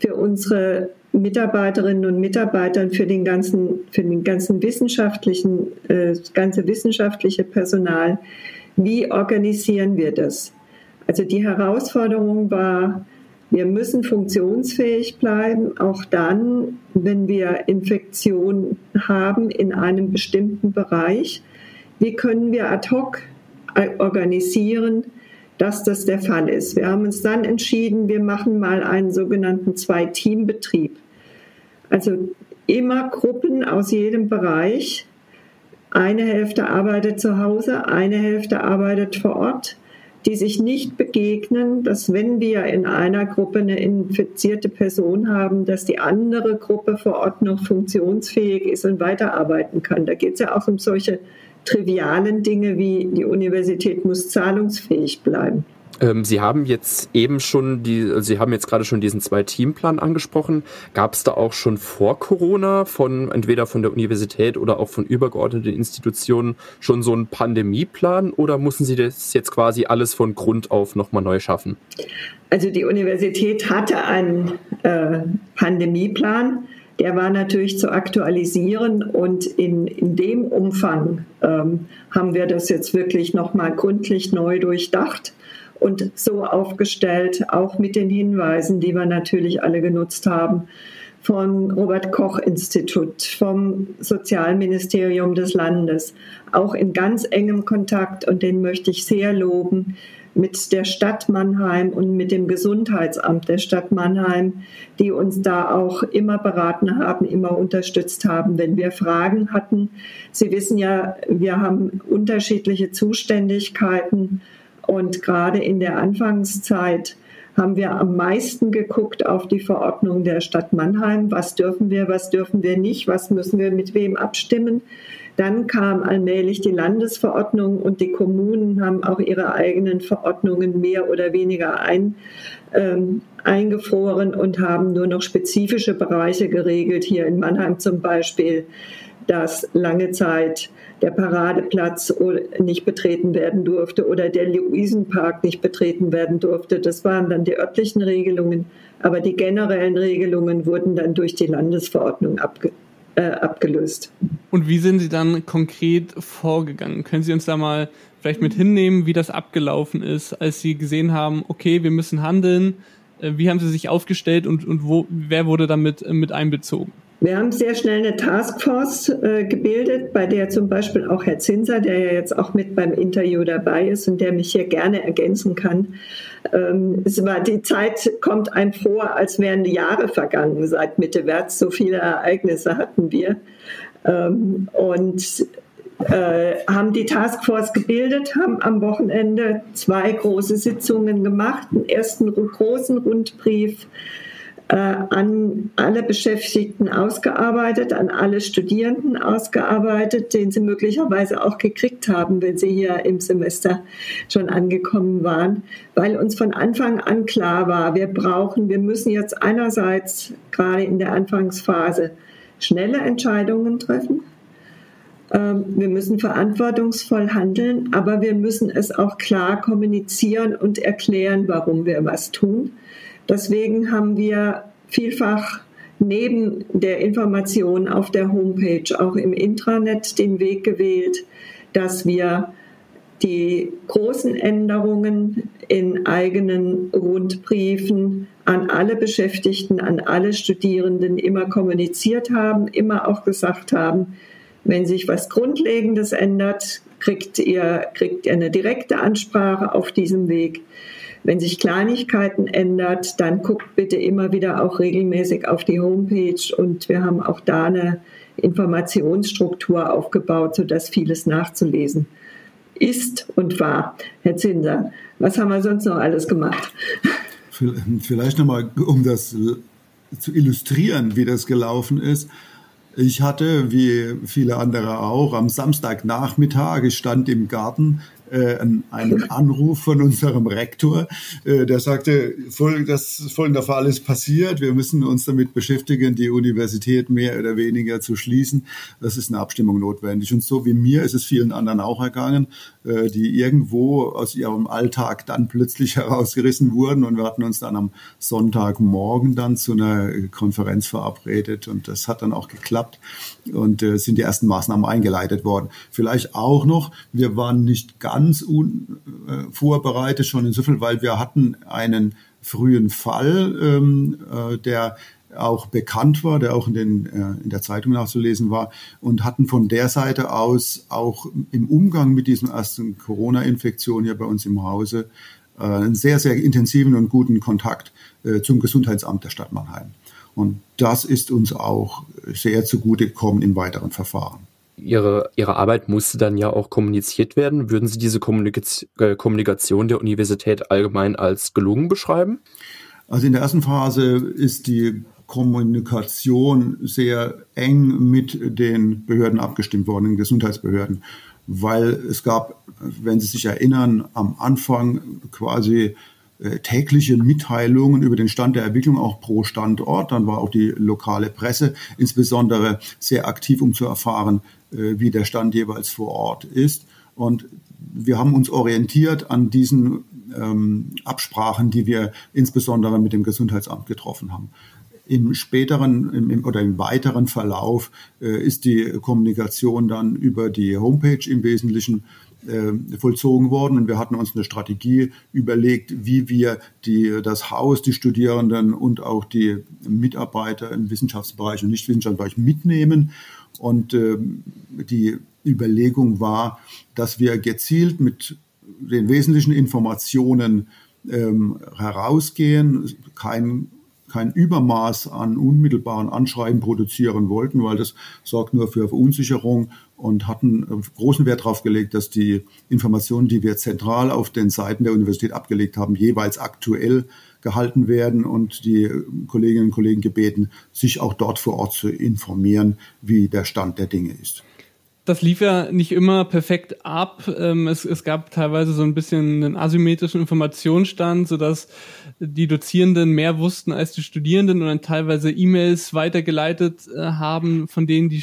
für unsere Mitarbeiterinnen und Mitarbeiter, für den ganzen, für den ganzen wissenschaftlichen, äh, ganze wissenschaftliche Personal. Wie organisieren wir das? Also die Herausforderung war, wir müssen funktionsfähig bleiben, auch dann, wenn wir Infektionen haben in einem bestimmten Bereich. Wie können wir ad hoc organisieren, dass das der Fall ist? Wir haben uns dann entschieden, wir machen mal einen sogenannten Zwei-Team-Betrieb. Also immer Gruppen aus jedem Bereich. Eine Hälfte arbeitet zu Hause, eine Hälfte arbeitet vor Ort die sich nicht begegnen, dass wenn wir in einer Gruppe eine infizierte Person haben, dass die andere Gruppe vor Ort noch funktionsfähig ist und weiterarbeiten kann. Da geht es ja auch um solche trivialen Dinge wie die Universität muss zahlungsfähig bleiben. Ähm, Sie haben jetzt eben schon die, Sie haben jetzt gerade schon diesen Zwei-Team-Plan angesprochen. Gab es da auch schon vor Corona von entweder von der Universität oder auch von übergeordneten Institutionen schon so einen Pandemieplan oder mussten Sie das jetzt quasi alles von Grund auf nochmal neu schaffen? Also die Universität hatte einen äh, Pandemieplan. Der war natürlich zu aktualisieren und in, in dem Umfang ähm, haben wir das jetzt wirklich nochmal gründlich neu durchdacht und so aufgestellt, auch mit den Hinweisen, die wir natürlich alle genutzt haben, vom Robert Koch Institut, vom Sozialministerium des Landes, auch in ganz engem Kontakt und den möchte ich sehr loben mit der Stadt Mannheim und mit dem Gesundheitsamt der Stadt Mannheim, die uns da auch immer beraten haben, immer unterstützt haben, wenn wir Fragen hatten. Sie wissen ja, wir haben unterschiedliche Zuständigkeiten und gerade in der Anfangszeit haben wir am meisten geguckt auf die Verordnung der Stadt Mannheim. Was dürfen wir, was dürfen wir nicht, was müssen wir mit wem abstimmen. Dann kam allmählich die Landesverordnung und die Kommunen haben auch ihre eigenen Verordnungen mehr oder weniger ein, ähm, eingefroren und haben nur noch spezifische Bereiche geregelt. Hier in Mannheim zum Beispiel, dass lange Zeit der Paradeplatz nicht betreten werden durfte oder der Luisenpark nicht betreten werden durfte. Das waren dann die örtlichen Regelungen, aber die generellen Regelungen wurden dann durch die Landesverordnung abge äh, abgelöst. Und wie sind Sie dann konkret vorgegangen? Können Sie uns da mal vielleicht mit hinnehmen, wie das abgelaufen ist, als Sie gesehen haben, okay, wir müssen handeln? Äh, wie haben Sie sich aufgestellt und, und wo, wer wurde damit mit einbezogen? Wir haben sehr schnell eine Taskforce äh, gebildet, bei der zum Beispiel auch Herr Zinser, der ja jetzt auch mit beim Interview dabei ist und der mich hier gerne ergänzen kann. Ähm, es war die Zeit kommt einem vor, als wären Jahre vergangen seit Mitte März. So viele Ereignisse hatten wir ähm, und äh, haben die Taskforce gebildet, haben am Wochenende zwei große Sitzungen gemacht, einen ersten großen Rundbrief an alle Beschäftigten ausgearbeitet, an alle Studierenden ausgearbeitet, den sie möglicherweise auch gekriegt haben, wenn sie hier im Semester schon angekommen waren, weil uns von Anfang an klar war, wir brauchen, wir müssen jetzt einerseits gerade in der Anfangsphase schnelle Entscheidungen treffen. Ähm, wir müssen verantwortungsvoll handeln, aber wir müssen es auch klar kommunizieren und erklären, warum wir was tun. Deswegen haben wir vielfach neben der Information auf der Homepage auch im Intranet den Weg gewählt, dass wir die großen Änderungen in eigenen Rundbriefen an alle Beschäftigten, an alle Studierenden immer kommuniziert haben, immer auch gesagt haben, wenn sich was Grundlegendes ändert, kriegt ihr, kriegt ihr eine direkte Ansprache auf diesem Weg. Wenn sich Kleinigkeiten ändert, dann guckt bitte immer wieder auch regelmäßig auf die Homepage und wir haben auch da eine Informationsstruktur aufgebaut, sodass vieles nachzulesen ist und war. Herr Zinser, was haben wir sonst noch alles gemacht? Vielleicht nochmal, um das zu illustrieren, wie das gelaufen ist. Ich hatte, wie viele andere auch, am Samstagnachmittag, ich stand im Garten, äh, einen Anruf von unserem Rektor, äh, der sagte, das folgender Fall ist passiert, wir müssen uns damit beschäftigen, die Universität mehr oder weniger zu schließen. Das ist eine Abstimmung notwendig. Und so wie mir ist es vielen anderen auch ergangen, äh, die irgendwo aus ihrem Alltag dann plötzlich *laughs* herausgerissen wurden. Und wir hatten uns dann am Sonntagmorgen dann zu einer Konferenz verabredet und das hat dann auch geklappt und äh, sind die ersten Maßnahmen eingeleitet worden. Vielleicht auch noch, wir waren nicht ganz unvorbereitet, äh, schon insofern, weil wir hatten einen frühen Fall, ähm, äh, der auch bekannt war, der auch in, den, äh, in der Zeitung nachzulesen war und hatten von der Seite aus auch im Umgang mit diesem ersten Corona-Infektion hier bei uns im Hause äh, einen sehr, sehr intensiven und guten Kontakt äh, zum Gesundheitsamt der Stadt Mannheim. Und das ist uns auch sehr zugute gekommen im weiteren Verfahren. Ihre, Ihre Arbeit musste dann ja auch kommuniziert werden. Würden Sie diese Kommunikation der Universität allgemein als gelungen beschreiben? Also in der ersten Phase ist die Kommunikation sehr eng mit den Behörden abgestimmt worden, den Gesundheitsbehörden. weil es gab, wenn Sie sich erinnern, am Anfang quasi äh, tägliche Mitteilungen über den Stand der Entwicklung auch pro Standort. Dann war auch die lokale Presse insbesondere sehr aktiv, um zu erfahren, äh, wie der Stand jeweils vor Ort ist. Und wir haben uns orientiert an diesen ähm, Absprachen, die wir insbesondere mit dem Gesundheitsamt getroffen haben. Im späteren im, oder im weiteren Verlauf äh, ist die Kommunikation dann über die Homepage im Wesentlichen äh, vollzogen worden und wir hatten uns eine Strategie überlegt, wie wir die, das Haus, die Studierenden und auch die Mitarbeiter im Wissenschaftsbereich und Nichtwissenschaftsbereich mitnehmen. Und äh, die Überlegung war, dass wir gezielt mit den wesentlichen Informationen ähm, herausgehen, kein kein Übermaß an unmittelbaren Anschreiben produzieren wollten, weil das sorgt nur für Verunsicherung und hatten äh, großen Wert darauf gelegt, dass die Informationen, die wir zentral auf den Seiten der Universität abgelegt haben, jeweils aktuell gehalten werden und die Kolleginnen und Kollegen gebeten, sich auch dort vor Ort zu informieren, wie der Stand der Dinge ist das lief ja nicht immer perfekt ab. Ähm, es, es gab teilweise so ein bisschen einen asymmetrischen Informationsstand, sodass die Dozierenden mehr wussten als die Studierenden und dann teilweise E-Mails weitergeleitet äh, haben, von denen die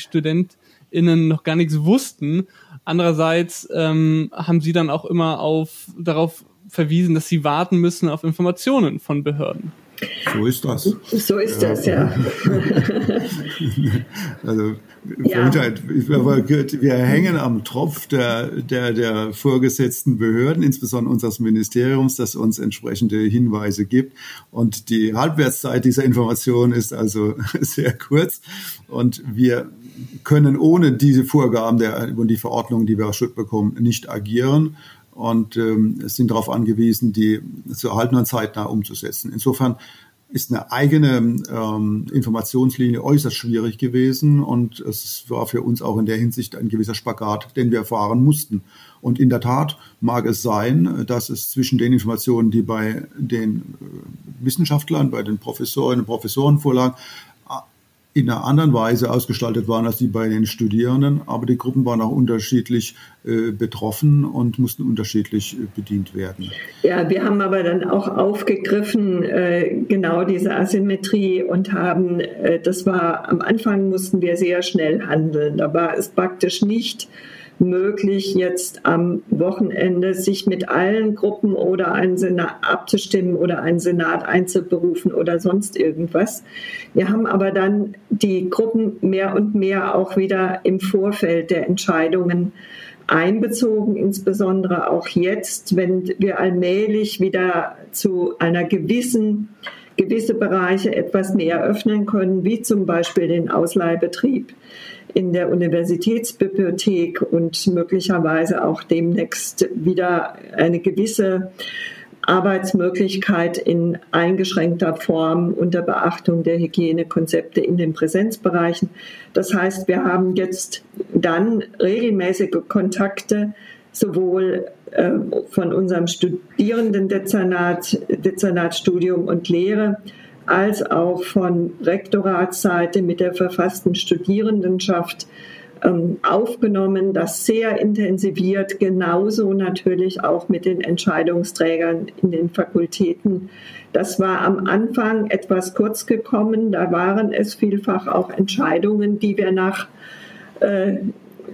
StudentInnen noch gar nichts wussten. Andererseits ähm, haben sie dann auch immer auf, darauf verwiesen, dass sie warten müssen auf Informationen von Behörden. So ist das. So ist ja. das, ja. *laughs* also, ja. wir hängen am Tropf der, der, der vorgesetzten Behörden, insbesondere unseres Ministeriums, das uns entsprechende Hinweise gibt. Und die Halbwertszeit dieser Information ist also *laughs* sehr kurz. Und wir können ohne diese Vorgaben der, und die Verordnungen, die wir aus Schutz bekommen, nicht agieren und ähm, sind darauf angewiesen, die zu erhalten und zeitnah umzusetzen. Insofern ist eine eigene ähm, Informationslinie äußerst schwierig gewesen und es war für uns auch in der Hinsicht ein gewisser Spagat, den wir erfahren mussten. Und in der Tat mag es sein, dass es zwischen den Informationen, die bei den äh, Wissenschaftlern, bei den Professorinnen und Professoren vorlagen, in einer anderen Weise ausgestaltet waren als die bei den Studierenden, aber die Gruppen waren auch unterschiedlich äh, betroffen und mussten unterschiedlich äh, bedient werden. Ja, wir haben aber dann auch aufgegriffen äh, genau diese Asymmetrie und haben, äh, das war am Anfang mussten wir sehr schnell handeln. Da war es praktisch nicht möglich, jetzt am Wochenende sich mit allen Gruppen oder einen Senat abzustimmen oder einen Senat einzuberufen oder sonst irgendwas. Wir haben aber dann die Gruppen mehr und mehr auch wieder im Vorfeld der Entscheidungen einbezogen, insbesondere auch jetzt, wenn wir allmählich wieder zu einer gewissen gewisse Bereiche etwas mehr öffnen können, wie zum Beispiel den Ausleihbetrieb in der Universitätsbibliothek und möglicherweise auch demnächst wieder eine gewisse Arbeitsmöglichkeit in eingeschränkter Form unter Beachtung der Hygienekonzepte in den Präsenzbereichen. Das heißt, wir haben jetzt dann regelmäßige Kontakte sowohl äh, von unserem Studierendendezernat, Dezernatstudium und Lehre, als auch von Rektoratsseite mit der verfassten Studierendenschaft ähm, aufgenommen, das sehr intensiviert, genauso natürlich auch mit den Entscheidungsträgern in den Fakultäten. Das war am Anfang etwas kurz gekommen, da waren es vielfach auch Entscheidungen, die wir nach äh,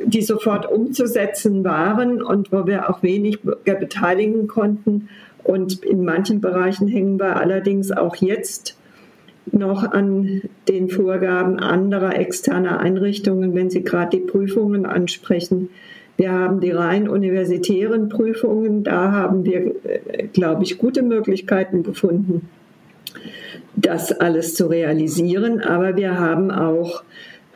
die sofort umzusetzen waren und wo wir auch wenig beteiligen konnten. Und in manchen Bereichen hängen wir allerdings auch jetzt noch an den Vorgaben anderer externer Einrichtungen, wenn Sie gerade die Prüfungen ansprechen. Wir haben die rein universitären Prüfungen, da haben wir, äh, glaube ich, gute Möglichkeiten gefunden, das alles zu realisieren. Aber wir haben auch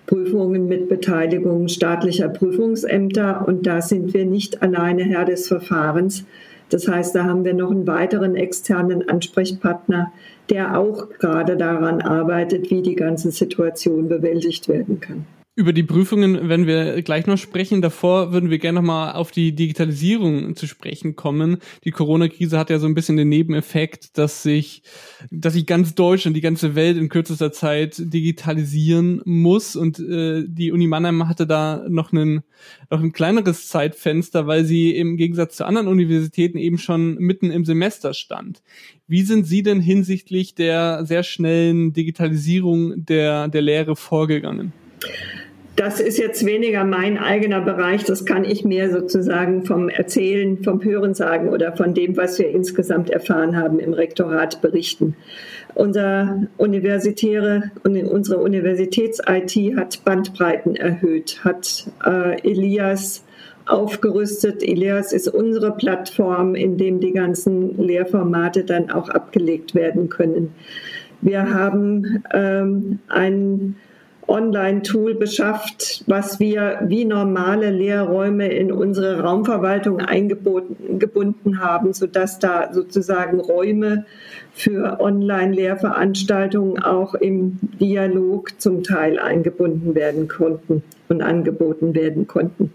Prüfungen mit Beteiligung staatlicher Prüfungsämter und da sind wir nicht alleine Herr des Verfahrens. Das heißt, da haben wir noch einen weiteren externen Ansprechpartner, der auch gerade daran arbeitet, wie die ganze Situation bewältigt werden kann. Über die Prüfungen werden wir gleich noch sprechen. Davor würden wir gerne noch mal auf die Digitalisierung zu sprechen kommen. Die Corona-Krise hat ja so ein bisschen den Nebeneffekt, dass sich, dass sich ganz Deutschland, die ganze Welt in kürzester Zeit digitalisieren muss. Und äh, die Uni Mannheim hatte da noch, einen, noch ein kleineres Zeitfenster, weil sie im Gegensatz zu anderen Universitäten eben schon mitten im Semester stand. Wie sind Sie denn hinsichtlich der sehr schnellen Digitalisierung der, der Lehre vorgegangen? Das ist jetzt weniger mein eigener Bereich, das kann ich mehr sozusagen vom Erzählen, vom Hören sagen oder von dem, was wir insgesamt erfahren haben im Rektorat berichten. Unser universitäre, unsere Universitäts-IT hat Bandbreiten erhöht, hat äh, Elias aufgerüstet. Elias ist unsere Plattform, in dem die ganzen Lehrformate dann auch abgelegt werden können. Wir haben ähm, ein Online-Tool beschafft, was wir wie normale Lehrräume in unsere Raumverwaltung eingebunden haben, sodass da sozusagen Räume für Online-Lehrveranstaltungen auch im Dialog zum Teil eingebunden werden konnten und angeboten werden konnten.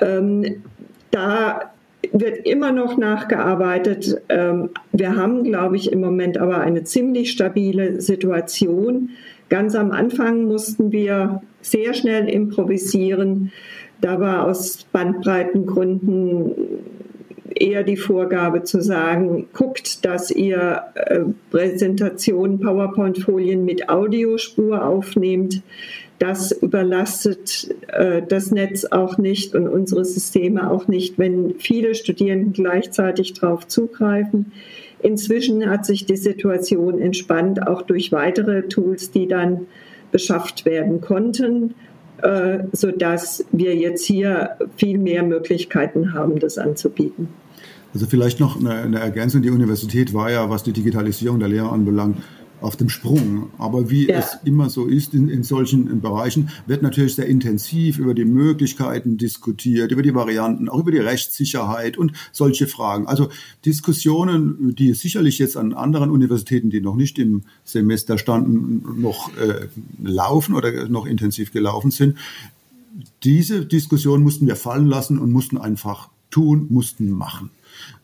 Ähm, da wird immer noch nachgearbeitet. Ähm, wir haben, glaube ich, im Moment aber eine ziemlich stabile Situation. Ganz am Anfang mussten wir sehr schnell improvisieren. Da war aus Bandbreitengründen eher die Vorgabe zu sagen, guckt, dass ihr äh, Präsentationen, PowerPoint-Folien mit Audiospur aufnehmt. Das überlastet äh, das Netz auch nicht und unsere Systeme auch nicht, wenn viele Studierenden gleichzeitig darauf zugreifen. Inzwischen hat sich die Situation entspannt, auch durch weitere Tools, die dann beschafft werden konnten, äh, sodass wir jetzt hier viel mehr Möglichkeiten haben, das anzubieten. Also vielleicht noch eine, eine Ergänzung. Die Universität war ja, was die Digitalisierung der Lehre anbelangt, auf dem Sprung. Aber wie ja. es immer so ist in, in solchen Bereichen, wird natürlich sehr intensiv über die Möglichkeiten diskutiert, über die Varianten, auch über die Rechtssicherheit und solche Fragen. Also Diskussionen, die sicherlich jetzt an anderen Universitäten, die noch nicht im Semester standen, noch äh, laufen oder noch intensiv gelaufen sind. Diese Diskussion mussten wir fallen lassen und mussten einfach tun, mussten machen.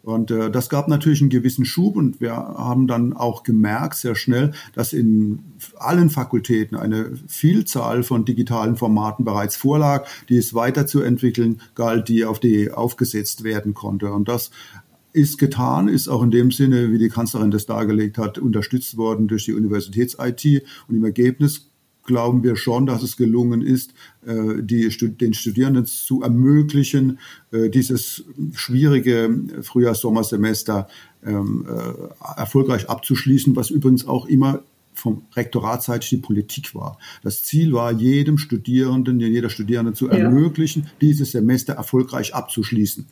Und äh, das gab natürlich einen gewissen Schub und wir haben dann auch gemerkt sehr schnell, dass in allen Fakultäten eine Vielzahl von digitalen Formaten bereits vorlag, die es weiterzuentwickeln galt, die auf die aufgesetzt werden konnte. Und das ist getan, ist auch in dem Sinne, wie die Kanzlerin das dargelegt hat, unterstützt worden durch die Universitäts-IT. Und im Ergebnis glauben wir schon, dass es gelungen ist, äh, die, den Studierenden zu ermöglichen, äh, dieses schwierige Frühjahrs-Sommersemester ähm, äh, erfolgreich abzuschließen, was übrigens auch immer vom Rektoratsseite die Politik war. Das Ziel war, jedem Studierenden, jeder Studierenden zu ermöglichen, dieses Semester erfolgreich abzuschließen.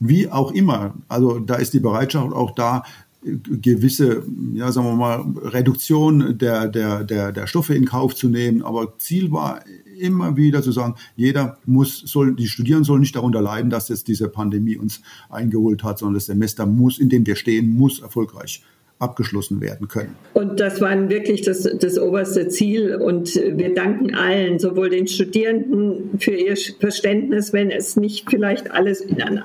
Wie auch immer, also da ist die Bereitschaft auch da, gewisse, ja, sagen wir mal, Reduktion der, der, der, der Stoffe in Kauf zu nehmen. Aber Ziel war immer wieder zu sagen, jeder muss, soll, die Studierenden sollen nicht darunter leiden, dass jetzt diese Pandemie uns eingeholt hat, sondern das Semester muss, in dem wir stehen, muss erfolgreich abgeschlossen werden können. Und das war wirklich das, das oberste Ziel. Und wir danken allen, sowohl den Studierenden für ihr Verständnis, wenn es nicht vielleicht alles an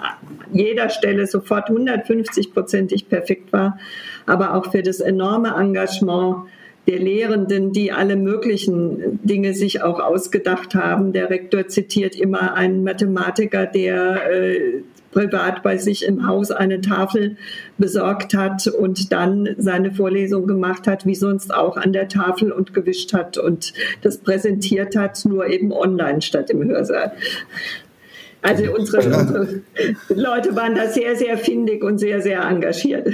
jeder Stelle sofort 150-prozentig perfekt war, aber auch für das enorme Engagement der Lehrenden, die alle möglichen Dinge sich auch ausgedacht haben. Der Rektor zitiert immer einen Mathematiker, der äh, privat bei sich im Haus eine Tafel besorgt hat und dann seine Vorlesung gemacht hat, wie sonst auch an der Tafel und gewischt hat und das präsentiert hat, nur eben online statt im Hörsaal. Also unsere, unsere *laughs* Leute waren da sehr, sehr findig und sehr, sehr engagiert.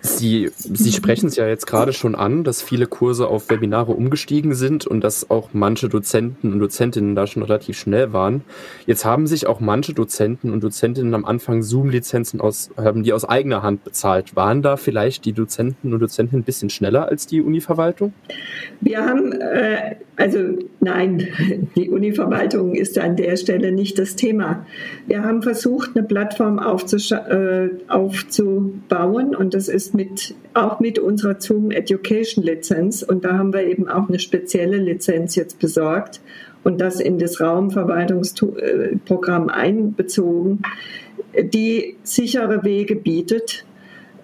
Sie, Sie sprechen es ja jetzt gerade schon an, dass viele Kurse auf Webinare umgestiegen sind und dass auch manche Dozenten und Dozentinnen da schon relativ schnell waren. Jetzt haben sich auch manche Dozenten und Dozentinnen am Anfang Zoom-Lizenzen aus, haben die aus eigener Hand bezahlt. Waren da vielleicht die Dozenten und Dozentinnen ein bisschen schneller als die Univerwaltung? Wir haben, äh, also nein, *laughs* die Univerwaltung ist an der Stelle nicht das Thema. Wir haben versucht, eine Plattform äh, aufzubauen und das ist mit, auch mit unserer Zoom Education Lizenz und da haben wir eben auch eine spezielle Lizenz jetzt besorgt und das in das Raumverwaltungsprogramm einbezogen, die sichere Wege bietet,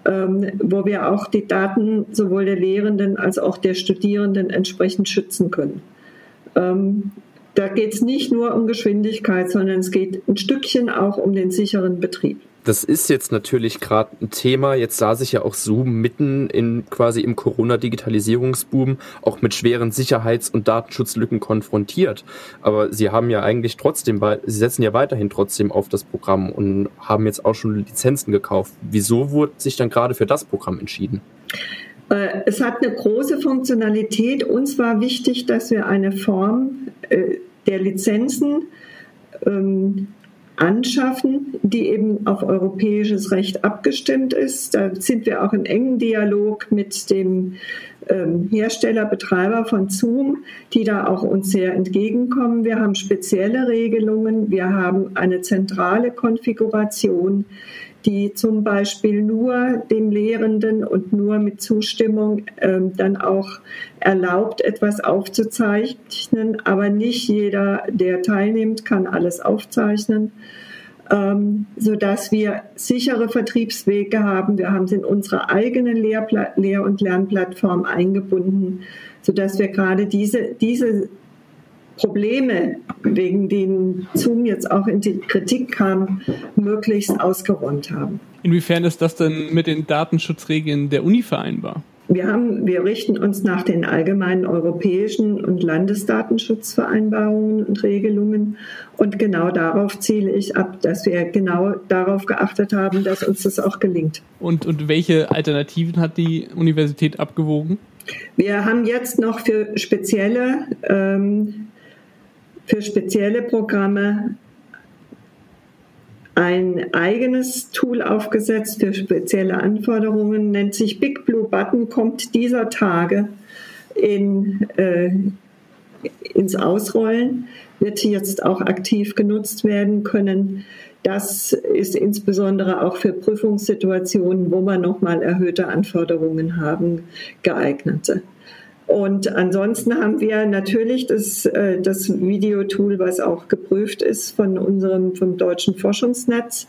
ähm, wo wir auch die Daten sowohl der Lehrenden als auch der Studierenden entsprechend schützen können. Ähm, da geht es nicht nur um Geschwindigkeit, sondern es geht ein Stückchen auch um den sicheren Betrieb. Das ist jetzt natürlich gerade ein Thema. Jetzt sah sich ja auch Zoom mitten in quasi im Corona-Digitalisierungsboom auch mit schweren Sicherheits- und Datenschutzlücken konfrontiert. Aber Sie haben ja eigentlich trotzdem, Sie setzen ja weiterhin trotzdem auf das Programm und haben jetzt auch schon Lizenzen gekauft. Wieso wurde sich dann gerade für das Programm entschieden? Äh, es hat eine große Funktionalität. Uns war wichtig, dass wir eine Form äh, der Lizenzen ähm, anschaffen, die eben auf europäisches Recht abgestimmt ist. Da sind wir auch im engen Dialog mit dem ähm, Hersteller, Betreiber von Zoom, die da auch uns sehr entgegenkommen. Wir haben spezielle Regelungen, wir haben eine zentrale Konfiguration, die zum Beispiel nur dem Lehrenden und nur mit Zustimmung ähm, dann auch erlaubt, etwas aufzuzeichnen. Aber nicht jeder, der teilnimmt, kann alles aufzeichnen. Ähm, sodass wir sichere Vertriebswege haben. Wir haben es in unsere eigene Lehr- und Lernplattform eingebunden, sodass wir gerade diese, diese Probleme, wegen denen Zoom jetzt auch in die Kritik kam, möglichst ausgeräumt haben. Inwiefern ist das denn mit den Datenschutzregeln der Uni vereinbar? Wir, haben, wir richten uns nach den allgemeinen europäischen und Landesdatenschutzvereinbarungen und Regelungen. Und genau darauf ziele ich ab, dass wir genau darauf geachtet haben, dass uns das auch gelingt. Und, und welche Alternativen hat die Universität abgewogen? Wir haben jetzt noch für spezielle ähm, für spezielle Programme ein eigenes Tool aufgesetzt für spezielle Anforderungen, nennt sich Big Blue Button, kommt dieser Tage in, äh, ins Ausrollen, wird jetzt auch aktiv genutzt werden können. Das ist insbesondere auch für Prüfungssituationen, wo wir nochmal erhöhte Anforderungen haben, geeignete. Und ansonsten haben wir natürlich das, äh, das Videotool, was auch geprüft ist von unserem, vom Deutschen Forschungsnetz.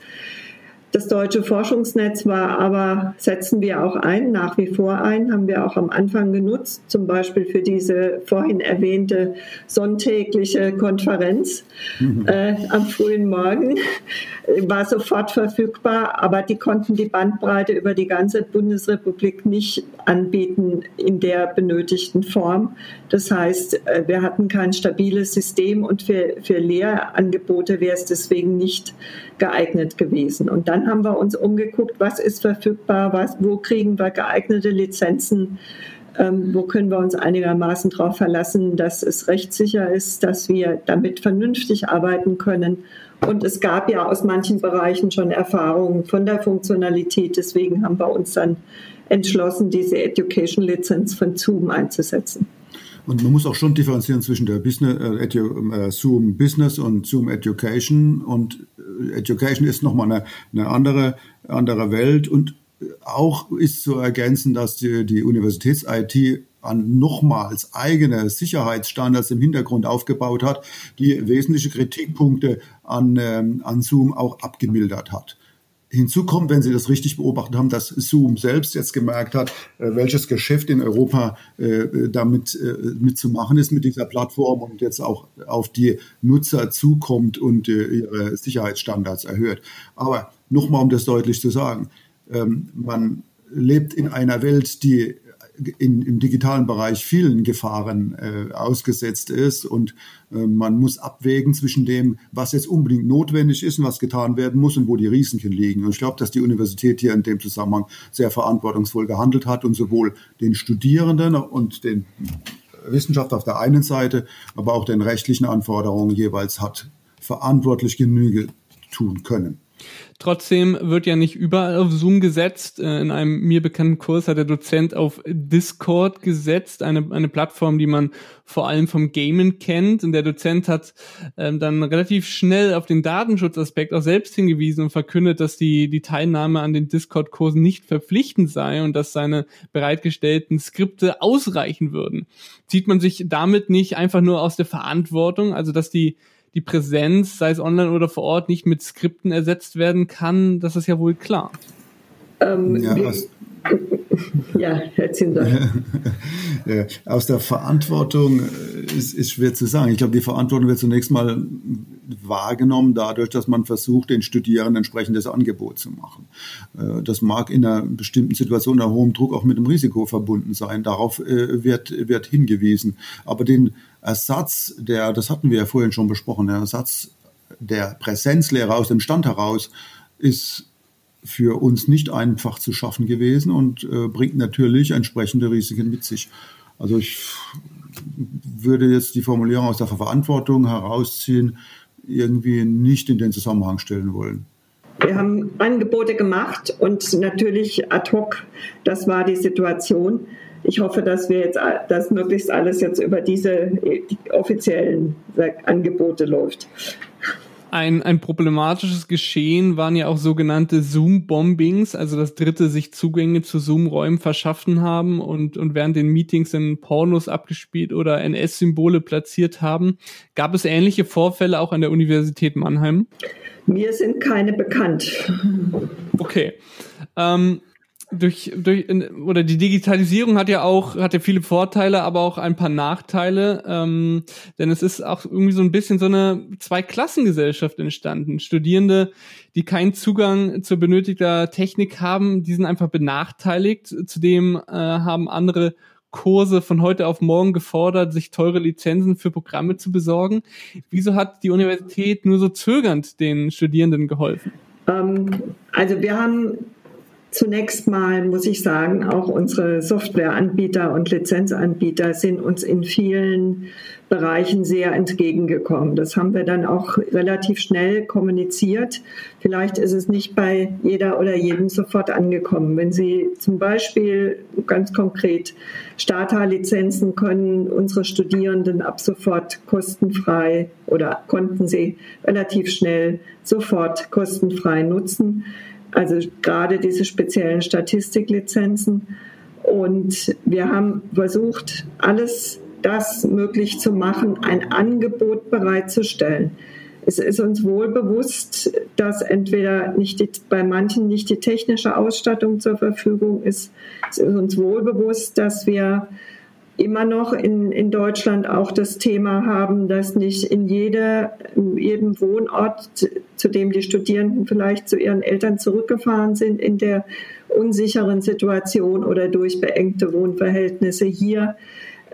Das deutsche Forschungsnetz war aber, setzen wir auch ein, nach wie vor ein, haben wir auch am Anfang genutzt, zum Beispiel für diese vorhin erwähnte sonntägliche Konferenz mhm. äh, am frühen Morgen, *laughs* war sofort verfügbar, aber die konnten die Bandbreite über die ganze Bundesrepublik nicht anbieten in der benötigten Form. Das heißt, äh, wir hatten kein stabiles System und für, für Lehrangebote wäre es deswegen nicht geeignet gewesen. Und dann haben wir uns umgeguckt, was ist verfügbar, was, wo kriegen wir geeignete Lizenzen, ähm, wo können wir uns einigermaßen darauf verlassen, dass es rechtssicher ist, dass wir damit vernünftig arbeiten können. Und es gab ja aus manchen Bereichen schon Erfahrungen von der Funktionalität. Deswegen haben wir uns dann entschlossen, diese Education-Lizenz von Zoom einzusetzen. Und man muss auch schon differenzieren zwischen der Business, äh, Edu, äh, Zoom Business und Zoom Education. Und äh, Education ist nochmal eine, eine andere, andere Welt. Und auch ist zu ergänzen, dass die, die Universitäts-IT an nochmals eigene Sicherheitsstandards im Hintergrund aufgebaut hat, die wesentliche Kritikpunkte an, ähm, an Zoom auch abgemildert hat. Hinzu kommt, wenn Sie das richtig beobachtet haben, dass Zoom selbst jetzt gemerkt hat, äh, welches Geschäft in Europa äh, damit äh, mitzumachen ist mit dieser Plattform und jetzt auch auf die Nutzer zukommt und ihre Sicherheitsstandards erhöht. Aber nochmal, um das deutlich zu sagen, ähm, man lebt in einer Welt, die in, im digitalen Bereich vielen Gefahren äh, ausgesetzt ist und äh, man muss abwägen zwischen dem, was jetzt unbedingt notwendig ist und was getan werden muss und wo die Risiken liegen. Und ich glaube, dass die Universität hier in dem Zusammenhang sehr verantwortungsvoll gehandelt hat und sowohl den Studierenden und den Wissenschaft auf der einen Seite, aber auch den rechtlichen Anforderungen jeweils hat verantwortlich Genüge tun können. Trotzdem wird ja nicht überall auf Zoom gesetzt. Äh, in einem mir bekannten Kurs hat der Dozent auf Discord gesetzt, eine, eine Plattform, die man vor allem vom Gamen kennt. Und der Dozent hat ähm, dann relativ schnell auf den Datenschutzaspekt auch selbst hingewiesen und verkündet, dass die, die Teilnahme an den Discord-Kursen nicht verpflichtend sei und dass seine bereitgestellten Skripte ausreichen würden. Zieht man sich damit nicht einfach nur aus der Verantwortung, also dass die die Präsenz, sei es online oder vor Ort, nicht mit Skripten ersetzt werden kann, das ist ja wohl klar. Ähm, ja, aus, *laughs* ja, *laughs* ja, aus der Verantwortung äh, ist, ist schwer zu sagen. Ich glaube, die Verantwortung wird zunächst mal wahrgenommen dadurch, dass man versucht, den Studierenden entsprechendes Angebot zu machen. Äh, das mag in einer bestimmten Situation unter hohem Druck auch mit einem Risiko verbunden sein. Darauf äh, wird, wird hingewiesen. Aber den Ersatz der, das hatten wir ja vorhin schon besprochen, der Ersatz der Präsenzlehre aus dem Stand heraus ist für uns nicht einfach zu schaffen gewesen und äh, bringt natürlich entsprechende Risiken mit sich. Also ich würde jetzt die Formulierung aus der Verantwortung herausziehen, irgendwie nicht in den Zusammenhang stellen wollen. Wir haben Angebote gemacht und natürlich ad hoc, das war die Situation ich hoffe, dass wir jetzt dass möglichst alles jetzt über diese die offiziellen Angebote läuft. Ein, ein problematisches Geschehen waren ja auch sogenannte Zoom-Bombings, also dass Dritte sich Zugänge zu Zoom-Räumen verschaffen haben und, und während den Meetings in Pornos abgespielt oder NS-Symbole platziert haben. Gab es ähnliche Vorfälle auch an der Universität Mannheim? Mir sind keine bekannt. Okay. Ähm, durch, durch oder die Digitalisierung hat ja auch hat ja viele Vorteile, aber auch ein paar Nachteile, ähm, denn es ist auch irgendwie so ein bisschen so eine Zweiklassengesellschaft entstanden. Studierende, die keinen Zugang zur benötigter Technik haben, die sind einfach benachteiligt. Zudem äh, haben andere Kurse von heute auf morgen gefordert, sich teure Lizenzen für Programme zu besorgen. Wieso hat die Universität nur so zögernd den Studierenden geholfen? Ähm, also wir haben Zunächst mal muss ich sagen, auch unsere Softwareanbieter und Lizenzanbieter sind uns in vielen Bereichen sehr entgegengekommen. Das haben wir dann auch relativ schnell kommuniziert. Vielleicht ist es nicht bei jeder oder jedem sofort angekommen. Wenn Sie zum Beispiel ganz konkret Starter-Lizenzen können unsere Studierenden ab sofort kostenfrei oder konnten sie relativ schnell sofort kostenfrei nutzen also gerade diese speziellen Statistiklizenzen. Und wir haben versucht, alles das möglich zu machen, ein Angebot bereitzustellen. Es ist uns wohl bewusst, dass entweder nicht die, bei manchen nicht die technische Ausstattung zur Verfügung ist. Es ist uns wohl bewusst, dass wir immer noch in, in Deutschland auch das Thema haben, dass nicht in, jede, in jedem Wohnort, zu dem die Studierenden vielleicht zu ihren Eltern zurückgefahren sind, in der unsicheren Situation oder durch beengte Wohnverhältnisse hier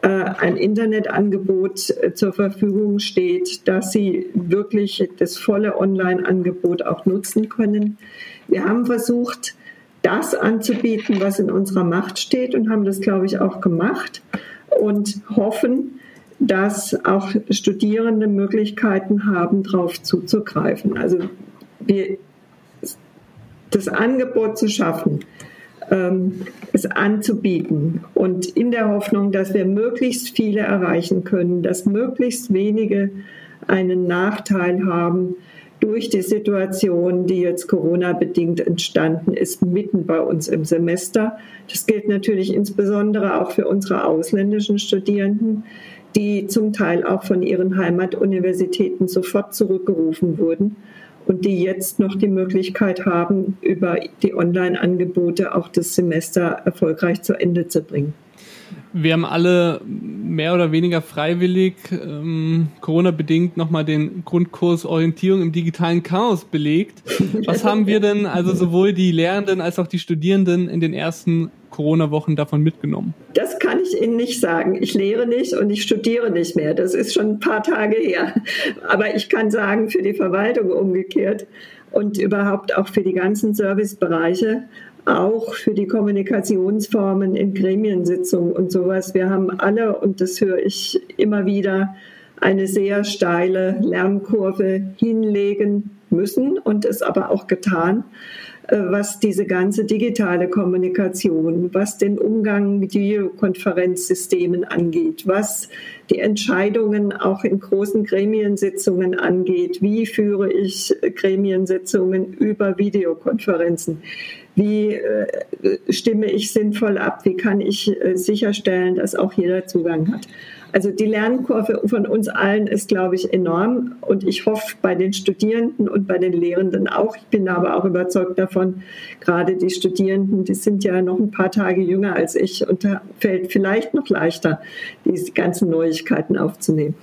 äh, ein Internetangebot äh, zur Verfügung steht, dass sie wirklich das volle Online-Angebot auch nutzen können. Wir haben versucht, das anzubieten, was in unserer Macht steht und haben das, glaube ich, auch gemacht und hoffen, dass auch Studierende Möglichkeiten haben, darauf zuzugreifen. Also wir, das Angebot zu schaffen, ähm, es anzubieten und in der Hoffnung, dass wir möglichst viele erreichen können, dass möglichst wenige einen Nachteil haben, durch die Situation, die jetzt Corona-bedingt entstanden ist, mitten bei uns im Semester. Das gilt natürlich insbesondere auch für unsere ausländischen Studierenden, die zum Teil auch von ihren Heimatuniversitäten sofort zurückgerufen wurden und die jetzt noch die Möglichkeit haben, über die Online-Angebote auch das Semester erfolgreich zu Ende zu bringen. Wir haben alle mehr oder weniger freiwillig ähm, Corona-bedingt nochmal den Grundkurs Orientierung im digitalen Chaos belegt. Was *laughs* haben wir denn, also sowohl die Lehrenden als auch die Studierenden in den ersten Corona-Wochen davon mitgenommen? Das kann ich Ihnen nicht sagen. Ich lehre nicht und ich studiere nicht mehr. Das ist schon ein paar Tage her. Aber ich kann sagen, für die Verwaltung umgekehrt und überhaupt auch für die ganzen Servicebereiche auch für die Kommunikationsformen in Gremiensitzungen und sowas. Wir haben alle, und das höre ich immer wieder, eine sehr steile Lernkurve hinlegen müssen und es aber auch getan, äh, was diese ganze digitale Kommunikation, was den Umgang mit Videokonferenzsystemen angeht, was die Entscheidungen auch in großen Gremiensitzungen angeht. Wie führe ich Gremiensitzungen über Videokonferenzen? Wie äh, stimme ich sinnvoll ab? Wie kann ich äh, sicherstellen, dass auch jeder Zugang hat? Also die Lernkurve von uns allen ist, glaube ich, enorm und ich hoffe bei den Studierenden und bei den Lehrenden auch. Ich bin aber auch überzeugt davon, gerade die Studierenden, die sind ja noch ein paar Tage jünger als ich und da fällt vielleicht noch leichter, diese ganzen Neuigkeiten aufzunehmen.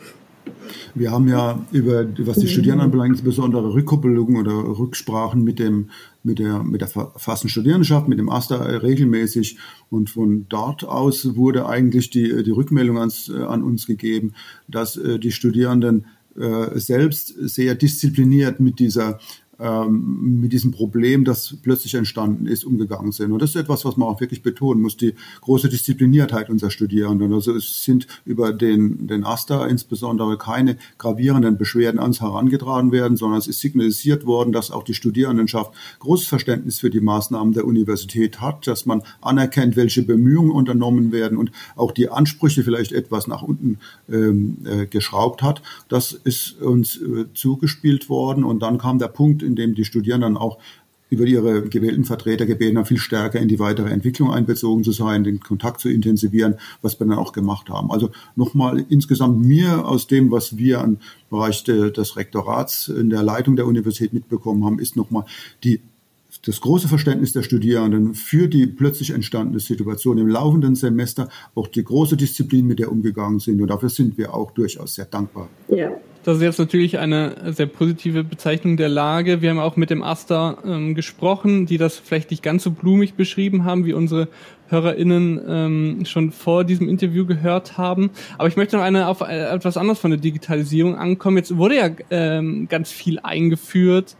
Wir haben ja über, was die Studierenden anbelangt, insbesondere Rückkoppelungen oder Rücksprachen mit dem, mit der, mit der verfassten Studierendenschaft, mit dem AStA regelmäßig. Und von dort aus wurde eigentlich die, die Rückmeldung ans, an uns gegeben, dass äh, die Studierenden äh, selbst sehr diszipliniert mit dieser ähm, mit diesem Problem, das plötzlich entstanden ist, umgegangen sind. Und das ist etwas, was man auch wirklich betonen muss, die große Diszipliniertheit unserer Studierenden. Also es sind über den, den AStA insbesondere keine gravierenden Beschwerden ans herangetragen werden, sondern es ist signalisiert worden, dass auch die Studierendenschaft großes Verständnis für die Maßnahmen der Universität hat, dass man anerkennt, welche Bemühungen unternommen werden und auch die Ansprüche vielleicht etwas nach unten ähm, äh, geschraubt hat. Das ist uns äh, zugespielt worden und dann kam der Punkt, in dem die Studierenden auch über ihre gewählten Vertreter gebeten haben, viel stärker in die weitere Entwicklung einbezogen zu sein, den Kontakt zu intensivieren, was wir dann auch gemacht haben. Also nochmal insgesamt mir aus dem, was wir im Bereich des Rektorats in der Leitung der Universität mitbekommen haben, ist nochmal die das große Verständnis der Studierenden für die plötzlich entstandene Situation im laufenden Semester, auch die große Disziplin, mit der umgegangen sind. Und dafür sind wir auch durchaus sehr dankbar. Ja. Das ist jetzt natürlich eine sehr positive Bezeichnung der Lage. Wir haben auch mit dem Asta ähm, gesprochen, die das vielleicht nicht ganz so blumig beschrieben haben, wie unsere HörerInnen ähm, schon vor diesem Interview gehört haben. Aber ich möchte noch eine, auf äh, etwas anderes von der Digitalisierung ankommen. Jetzt wurde ja ähm, ganz viel eingeführt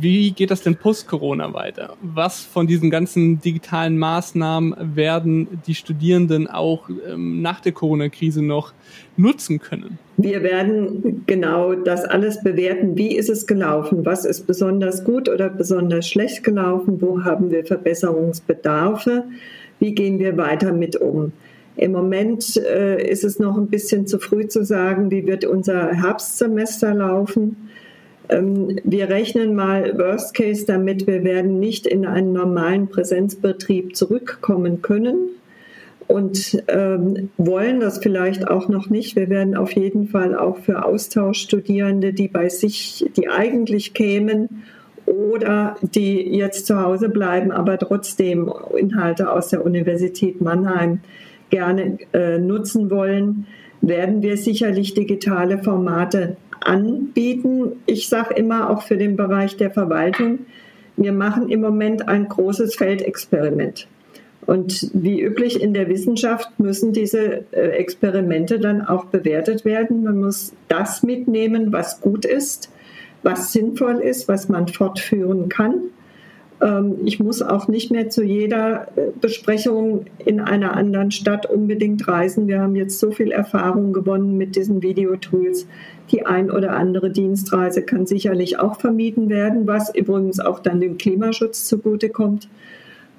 wie geht das denn post-Corona weiter? Was von diesen ganzen digitalen Maßnahmen werden die Studierenden auch ähm, nach der Corona-Krise noch nutzen können? Wir werden genau das alles bewerten. Wie ist es gelaufen? Was ist besonders gut oder besonders schlecht gelaufen? Wo haben wir Verbesserungsbedarfe? Wie gehen wir weiter mit um? Im Moment äh, ist es noch ein bisschen zu früh zu sagen, wie wird unser Herbstsemester laufen. Ähm, wir rechnen mal Worst Case damit, wir werden nicht in einen normalen Präsenzbetrieb zurückkommen können und ähm, wollen das vielleicht auch noch nicht. Wir werden auf jeden Fall auch für Austauschstudierende, die bei sich, die eigentlich kämen oder die jetzt zu Hause bleiben, aber trotzdem Inhalte aus der Universität Mannheim gerne äh, nutzen wollen, werden wir sicherlich digitale Formate anbieten. Ich sage immer auch für den Bereich der Verwaltung, wir machen im Moment ein großes Feldexperiment. Und wie üblich in der Wissenschaft müssen diese äh, Experimente dann auch bewertet werden. Man muss das mitnehmen, was gut ist, was sinnvoll ist, was man fortführen kann. Ähm, ich muss auch nicht mehr zu jeder äh, Besprechung in einer anderen Stadt unbedingt reisen. Wir haben jetzt so viel Erfahrung gewonnen mit diesen Videotools. Die ein oder andere Dienstreise kann sicherlich auch vermieden werden, was übrigens auch dann dem Klimaschutz zugutekommt.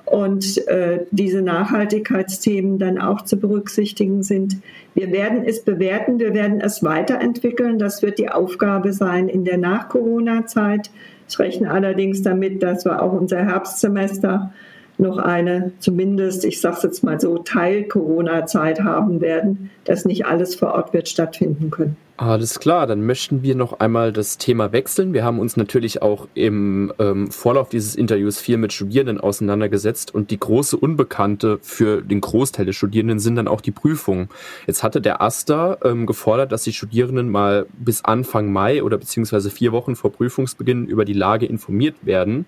Und äh, diese Nachhaltigkeitsthemen dann auch zu berücksichtigen sind. Wir werden es bewerten, wir werden es weiterentwickeln. Das wird die Aufgabe sein in der Nach-Corona-Zeit ich rechne allerdings damit, dass wir auch unser Herbstsemester noch eine, zumindest, ich sage es jetzt mal so, Teil-Corona-Zeit haben werden, dass nicht alles vor Ort wird stattfinden können. Alles klar, dann möchten wir noch einmal das Thema wechseln. Wir haben uns natürlich auch im ähm, Vorlauf dieses Interviews viel mit Studierenden auseinandergesetzt und die große Unbekannte für den Großteil der Studierenden sind dann auch die Prüfungen. Jetzt hatte der AStA ähm, gefordert, dass die Studierenden mal bis Anfang Mai oder beziehungsweise vier Wochen vor Prüfungsbeginn über die Lage informiert werden.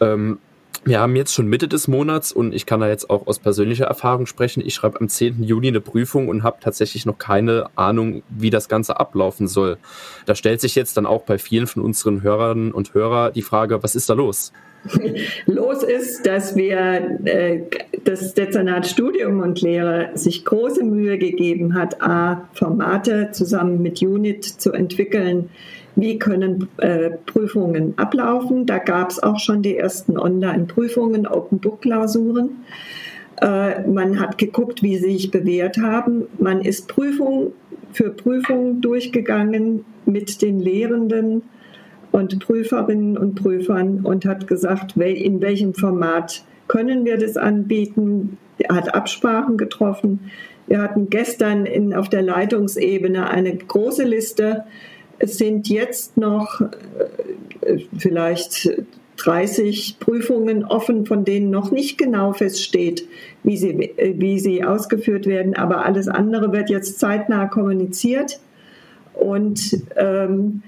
Ähm, wir haben jetzt schon Mitte des Monats und ich kann da jetzt auch aus persönlicher Erfahrung sprechen. Ich schreibe am 10. Juni eine Prüfung und habe tatsächlich noch keine Ahnung, wie das Ganze ablaufen soll. Da stellt sich jetzt dann auch bei vielen von unseren Hörerinnen und Hörern die Frage, was ist da los? *laughs* Los ist, dass wir äh, das Dezernat Studium und Lehre sich große Mühe gegeben hat, A, Formate zusammen mit UNIT zu entwickeln, wie können äh, Prüfungen ablaufen. Da gab es auch schon die ersten Online-Prüfungen, Open-Book-Klausuren. Äh, man hat geguckt, wie sie sich bewährt haben. Man ist Prüfung für Prüfung durchgegangen mit den Lehrenden und Prüferinnen und Prüfern und hat gesagt, in welchem Format können wir das anbieten. Er hat Absprachen getroffen. Wir hatten gestern in, auf der Leitungsebene eine große Liste. Es sind jetzt noch äh, vielleicht 30 Prüfungen offen, von denen noch nicht genau feststeht, wie sie, wie sie ausgeführt werden. Aber alles andere wird jetzt zeitnah kommuniziert. Und ähm,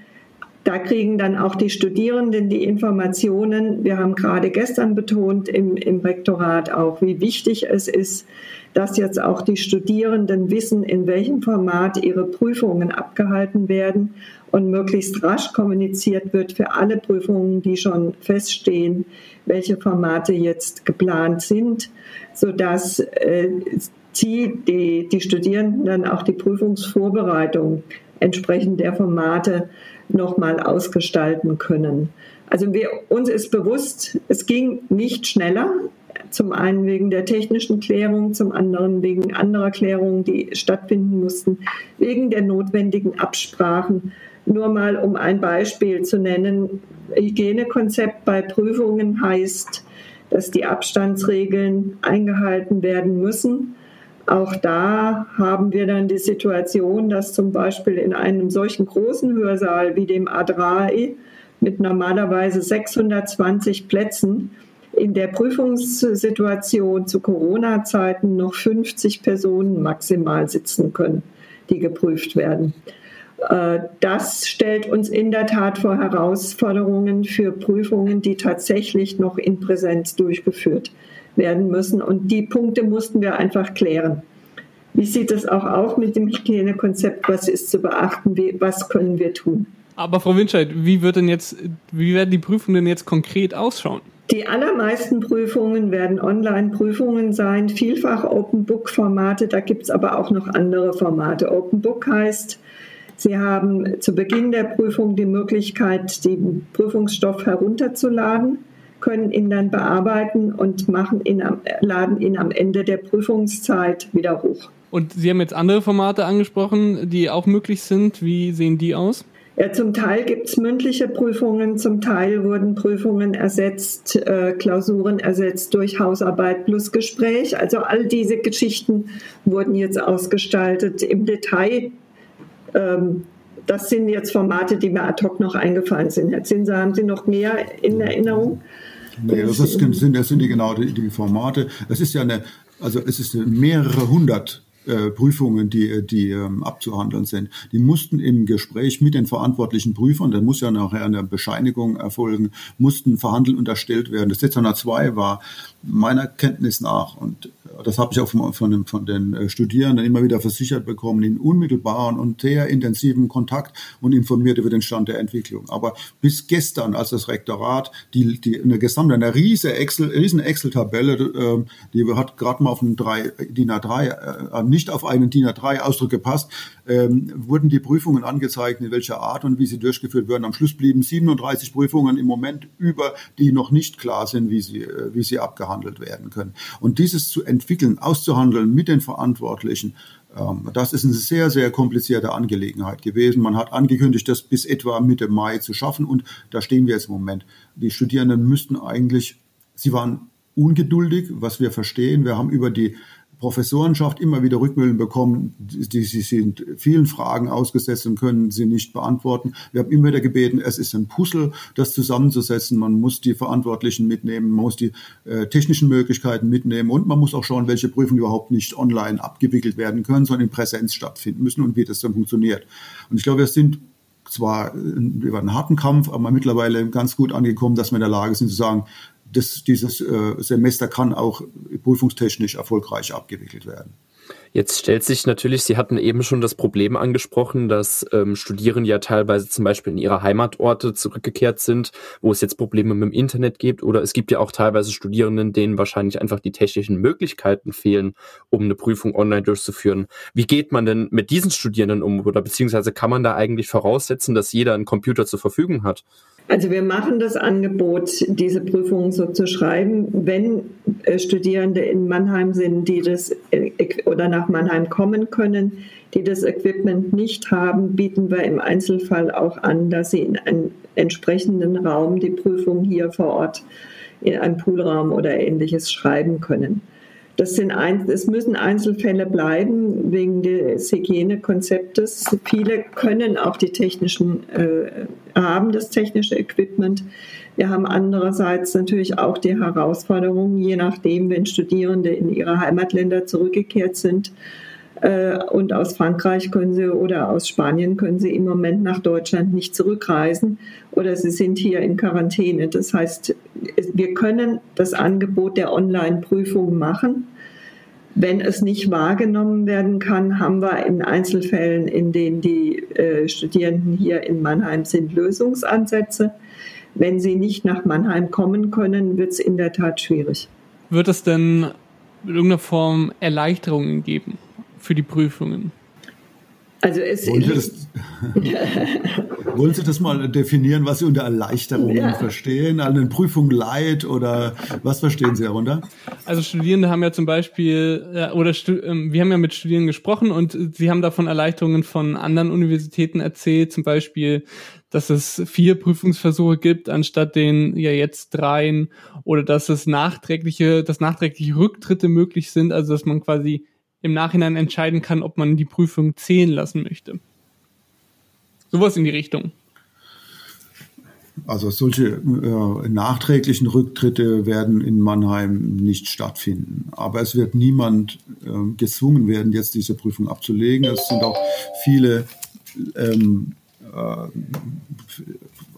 da kriegen dann auch die Studierenden die Informationen. Wir haben gerade gestern betont im, im Rektorat auch, wie wichtig es ist, dass jetzt auch die Studierenden wissen, in welchem Format ihre Prüfungen abgehalten werden und möglichst rasch kommuniziert wird für alle Prüfungen, die schon feststehen, welche Formate jetzt geplant sind, sodass äh, die, die, die Studierenden dann auch die Prüfungsvorbereitung entsprechend der Formate nochmal ausgestalten können. Also wir, uns ist bewusst, es ging nicht schneller. Zum einen wegen der technischen Klärung, zum anderen wegen anderer Klärungen, die stattfinden mussten, wegen der notwendigen Absprachen. Nur mal um ein Beispiel zu nennen, Hygienekonzept bei Prüfungen heißt, dass die Abstandsregeln eingehalten werden müssen. Auch da haben wir dann die Situation, dass zum Beispiel in einem solchen großen Hörsaal wie dem A3 mit normalerweise 620 Plätzen in der Prüfungssituation zu Corona-Zeiten noch 50 Personen maximal sitzen können, die geprüft werden. Äh, das stellt uns in der Tat vor Herausforderungen für Prüfungen, die tatsächlich noch in Präsenz durchgeführt werden werden müssen. Und die Punkte mussten wir einfach klären. Wie sieht es auch aus mit dem Hygienekonzept? Was ist zu beachten? Wie, was können wir tun? Aber Frau Winscheid, wie wird denn jetzt, wie werden die Prüfungen denn jetzt konkret ausschauen? Die allermeisten Prüfungen werden Online-Prüfungen sein, vielfach Open-Book-Formate. Da gibt es aber auch noch andere Formate. Open Book heißt, Sie haben zu Beginn der Prüfung die Möglichkeit, den Prüfungsstoff herunterzuladen können ihn dann bearbeiten und machen ihn am, laden ihn am Ende der Prüfungszeit wieder hoch. Und Sie haben jetzt andere Formate angesprochen, die auch möglich sind. Wie sehen die aus? Ja, zum Teil gibt es mündliche Prüfungen, zum Teil wurden Prüfungen ersetzt, äh, Klausuren ersetzt durch Hausarbeit plus Gespräch. Also all diese Geschichten wurden jetzt ausgestaltet. Im Detail, ähm, das sind jetzt Formate, die mir ad hoc noch eingefallen sind. Herr Zinser, haben Sie noch mehr in Erinnerung? Nee, das, ist, sind, das sind die genau die, die Formate. Es ist ja eine, also es ist mehrere hundert äh, Prüfungen, die, die ähm, abzuhandeln sind. Die mussten im Gespräch mit den verantwortlichen Prüfern, da muss ja nachher eine Bescheinigung erfolgen, mussten verhandelt und erstellt werden. Das Dezernat 2 war meiner Kenntnis nach, und das habe ich auch von, von, den, von den äh, Studierenden immer wieder versichert bekommen, in unmittelbaren und sehr intensiven Kontakt und informiert über den Stand der Entwicklung. Aber bis gestern, als das Rektorat die, die eine gesamte, eine riesen Excel, riesen Excel-Tabelle, äh, die hat gerade mal auf einen drei, DIN A3, äh, nicht auf einen DIN A3-Ausdruck gepasst, ähm, wurden die Prüfungen angezeigt, in welcher Art und wie sie durchgeführt werden. Am Schluss blieben 37 Prüfungen im Moment über, die noch nicht klar sind, wie sie, äh, wie sie abgehandelt werden können. Und dieses zu entwickeln, auszuhandeln mit den Verantwortlichen, ähm, das ist eine sehr, sehr komplizierte Angelegenheit gewesen. Man hat angekündigt, das bis etwa Mitte Mai zu schaffen und da stehen wir jetzt im Moment. Die Studierenden müssten eigentlich, sie waren ungeduldig, was wir verstehen. Wir haben über die Professorenschaft immer wieder Rückmeldungen bekommen, die, sie sind vielen Fragen ausgesetzt und können sie nicht beantworten. Wir haben immer wieder gebeten, es ist ein Puzzle, das zusammenzusetzen. Man muss die Verantwortlichen mitnehmen, man muss die äh, technischen Möglichkeiten mitnehmen und man muss auch schauen, welche Prüfungen überhaupt nicht online abgewickelt werden können, sondern in Präsenz stattfinden müssen und wie das dann funktioniert. Und ich glaube, wir sind zwar über einen harten Kampf, aber mittlerweile ganz gut angekommen, dass wir in der Lage sind zu sagen, das, dieses äh, Semester kann auch prüfungstechnisch erfolgreich abgewickelt werden. Jetzt stellt sich natürlich, Sie hatten eben schon das Problem angesprochen, dass ähm, Studierende ja teilweise zum Beispiel in ihre Heimatorte zurückgekehrt sind, wo es jetzt Probleme mit dem Internet gibt. Oder es gibt ja auch teilweise Studierenden, denen wahrscheinlich einfach die technischen Möglichkeiten fehlen, um eine Prüfung online durchzuführen. Wie geht man denn mit diesen Studierenden um? Oder beziehungsweise kann man da eigentlich voraussetzen, dass jeder einen Computer zur Verfügung hat? Also wir machen das Angebot, diese Prüfungen so zu schreiben, wenn äh, Studierende in Mannheim sind, die das äh, oder nach Mannheim kommen können, die das Equipment nicht haben, bieten wir im Einzelfall auch an, dass sie in einem entsprechenden Raum die Prüfung hier vor Ort in einem Poolraum oder ähnliches schreiben können. Das sind ein, es müssen Einzelfälle bleiben wegen des Hygienekonzeptes. Viele können auch die technischen, äh, haben das technische Equipment. Wir haben andererseits natürlich auch die Herausforderung, je nachdem, wenn Studierende in ihre Heimatländer zurückgekehrt sind, und aus Frankreich können sie oder aus Spanien können sie im Moment nach Deutschland nicht zurückreisen oder sie sind hier in Quarantäne. Das heißt, wir können das Angebot der Online-Prüfung machen. Wenn es nicht wahrgenommen werden kann, haben wir in Einzelfällen, in denen die äh, Studierenden hier in Mannheim sind, Lösungsansätze. Wenn sie nicht nach Mannheim kommen können, wird es in der Tat schwierig. Wird es denn in irgendeiner Form Erleichterungen geben? Für die Prüfungen? Also es wollen, Sie das, *laughs* wollen Sie das mal definieren, was Sie unter Erleichterungen ja. verstehen? An den Prüfungen Leid oder was verstehen Sie darunter? Also Studierende haben ja zum Beispiel, oder ähm, wir haben ja mit Studierenden gesprochen und sie haben davon Erleichterungen von anderen Universitäten erzählt, zum Beispiel, dass es vier Prüfungsversuche gibt anstatt den ja jetzt dreien oder dass es nachträgliche, dass nachträgliche Rücktritte möglich sind, also dass man quasi im Nachhinein entscheiden kann, ob man die Prüfung zählen lassen möchte. Sowas in die Richtung. Also solche äh, nachträglichen Rücktritte werden in Mannheim nicht stattfinden. Aber es wird niemand äh, gezwungen werden, jetzt diese Prüfung abzulegen. Es sind auch viele ähm, äh,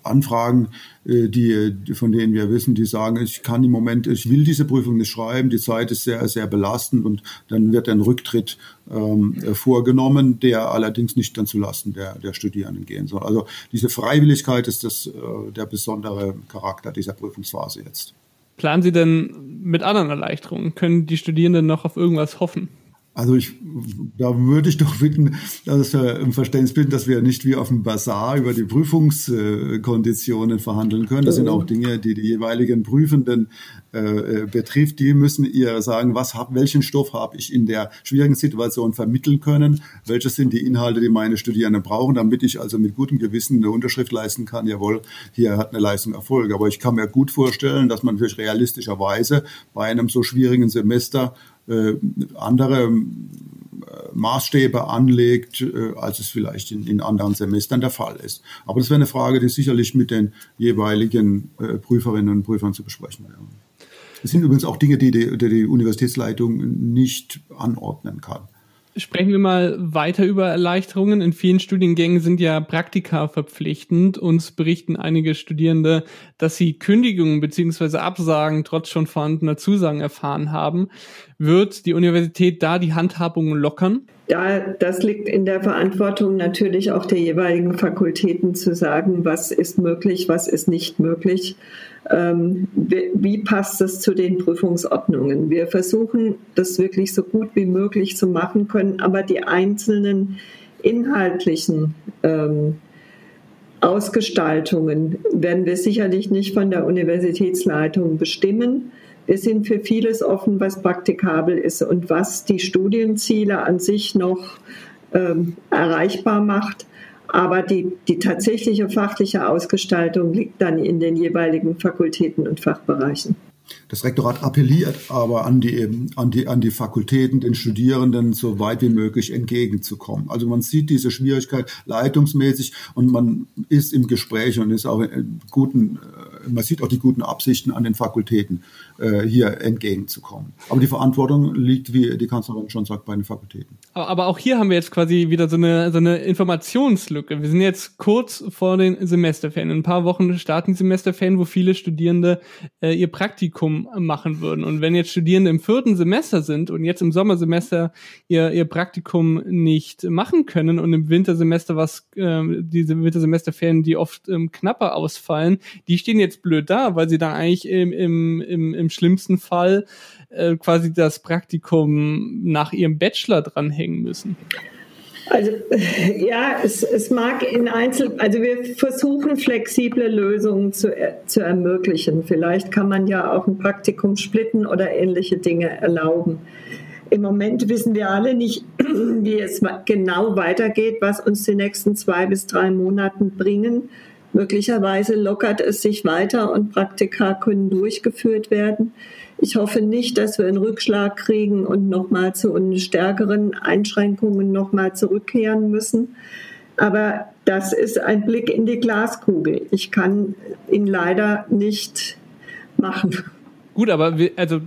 Anfragen, äh, die, von denen wir wissen, die sagen, ich kann im Moment, ich will diese Prüfung nicht schreiben, die Zeit ist sehr, sehr belastend und dann wird ein Rücktritt ähm, vorgenommen, der allerdings nicht dann zulasten der, der Studierenden gehen soll. Also diese Freiwilligkeit ist das, äh, der besondere Charakter dieser Prüfungsphase jetzt. Planen Sie denn mit anderen Erleichterungen? Können die Studierenden noch auf irgendwas hoffen? Also ich, da würde ich doch *laughs* bitten, dass wir im Verständnis bitten, dass wir nicht wie auf dem Bazar über die Prüfungskonditionen verhandeln können. Das sind auch Dinge, die die jeweiligen Prüfenden äh, betrifft. Die müssen ihr sagen, was hab, welchen Stoff habe ich in der schwierigen Situation vermitteln können? Welche sind die Inhalte, die meine Studierenden brauchen, damit ich also mit gutem Gewissen eine Unterschrift leisten kann? Jawohl, hier hat eine Leistung Erfolg. Aber ich kann mir gut vorstellen, dass man natürlich realistischerweise bei einem so schwierigen Semester äh, andere äh, Maßstäbe anlegt, äh, als es vielleicht in, in, anderen Semestern der Fall ist. Aber das wäre eine Frage, die sicherlich mit den jeweiligen Prüferinnen und Prüfern zu besprechen wäre. Das sind übrigens auch Dinge, die die, die Universitätsleitung nicht anordnen kann. Sprechen wir mal weiter über Erleichterungen. In vielen Studiengängen sind ja Praktika verpflichtend. Uns berichten einige Studierende, dass sie Kündigungen bzw. Absagen trotz schon vorhandener Zusagen erfahren haben. Wird die Universität da die Handhabung lockern? Ja, das liegt in der Verantwortung natürlich auch der jeweiligen Fakultäten zu sagen, was ist möglich, was ist nicht möglich. Ähm, wie, wie passt das zu den Prüfungsordnungen? Wir versuchen, das wirklich so gut wie möglich zu machen können, aber die einzelnen inhaltlichen ähm, Ausgestaltungen werden wir sicherlich nicht von der Universitätsleitung bestimmen. Wir sind für vieles offen, was praktikabel ist und was die Studienziele an sich noch ähm, erreichbar macht. Aber die, die tatsächliche fachliche Ausgestaltung liegt dann in den jeweiligen Fakultäten und Fachbereichen. Das Rektorat appelliert aber an die, an, die, an die Fakultäten, den Studierenden so weit wie möglich entgegenzukommen. Also man sieht diese Schwierigkeit leitungsmäßig und man ist im Gespräch und ist auch guten, äh, man sieht auch die guten Absichten an den Fakultäten. Äh, hier entgegenzukommen. Aber die Verantwortung liegt, wie die Kanzlerin schon sagt, bei den Fakultäten. Aber auch hier haben wir jetzt quasi wieder so eine, so eine Informationslücke. Wir sind jetzt kurz vor den Semesterferien. In ein paar Wochen starten die Semesterferien, wo viele Studierende äh, ihr Praktikum machen würden. Und wenn jetzt Studierende im vierten Semester sind und jetzt im Sommersemester ihr, ihr Praktikum nicht machen können und im Wintersemester was, äh, diese Wintersemesterferien, die oft ähm, knapper ausfallen, die stehen jetzt blöd da, weil sie dann eigentlich im, im, im, im schlimmsten Fall äh, quasi das Praktikum nach ihrem Bachelor dranhängen müssen. Also ja, es, es mag in Einzel, also wir versuchen flexible Lösungen zu, zu ermöglichen. Vielleicht kann man ja auch ein Praktikum splitten oder ähnliche Dinge erlauben. Im Moment wissen wir alle nicht, *clears throat* wie es genau weitergeht, was uns die nächsten zwei bis drei Monate bringen. Möglicherweise lockert es sich weiter und Praktika können durchgeführt werden. Ich hoffe nicht, dass wir einen Rückschlag kriegen und nochmal zu stärkeren Einschränkungen nochmal zurückkehren müssen. Aber das ist ein Blick in die Glaskugel. Ich kann ihn leider nicht machen. Gut, aber wir, also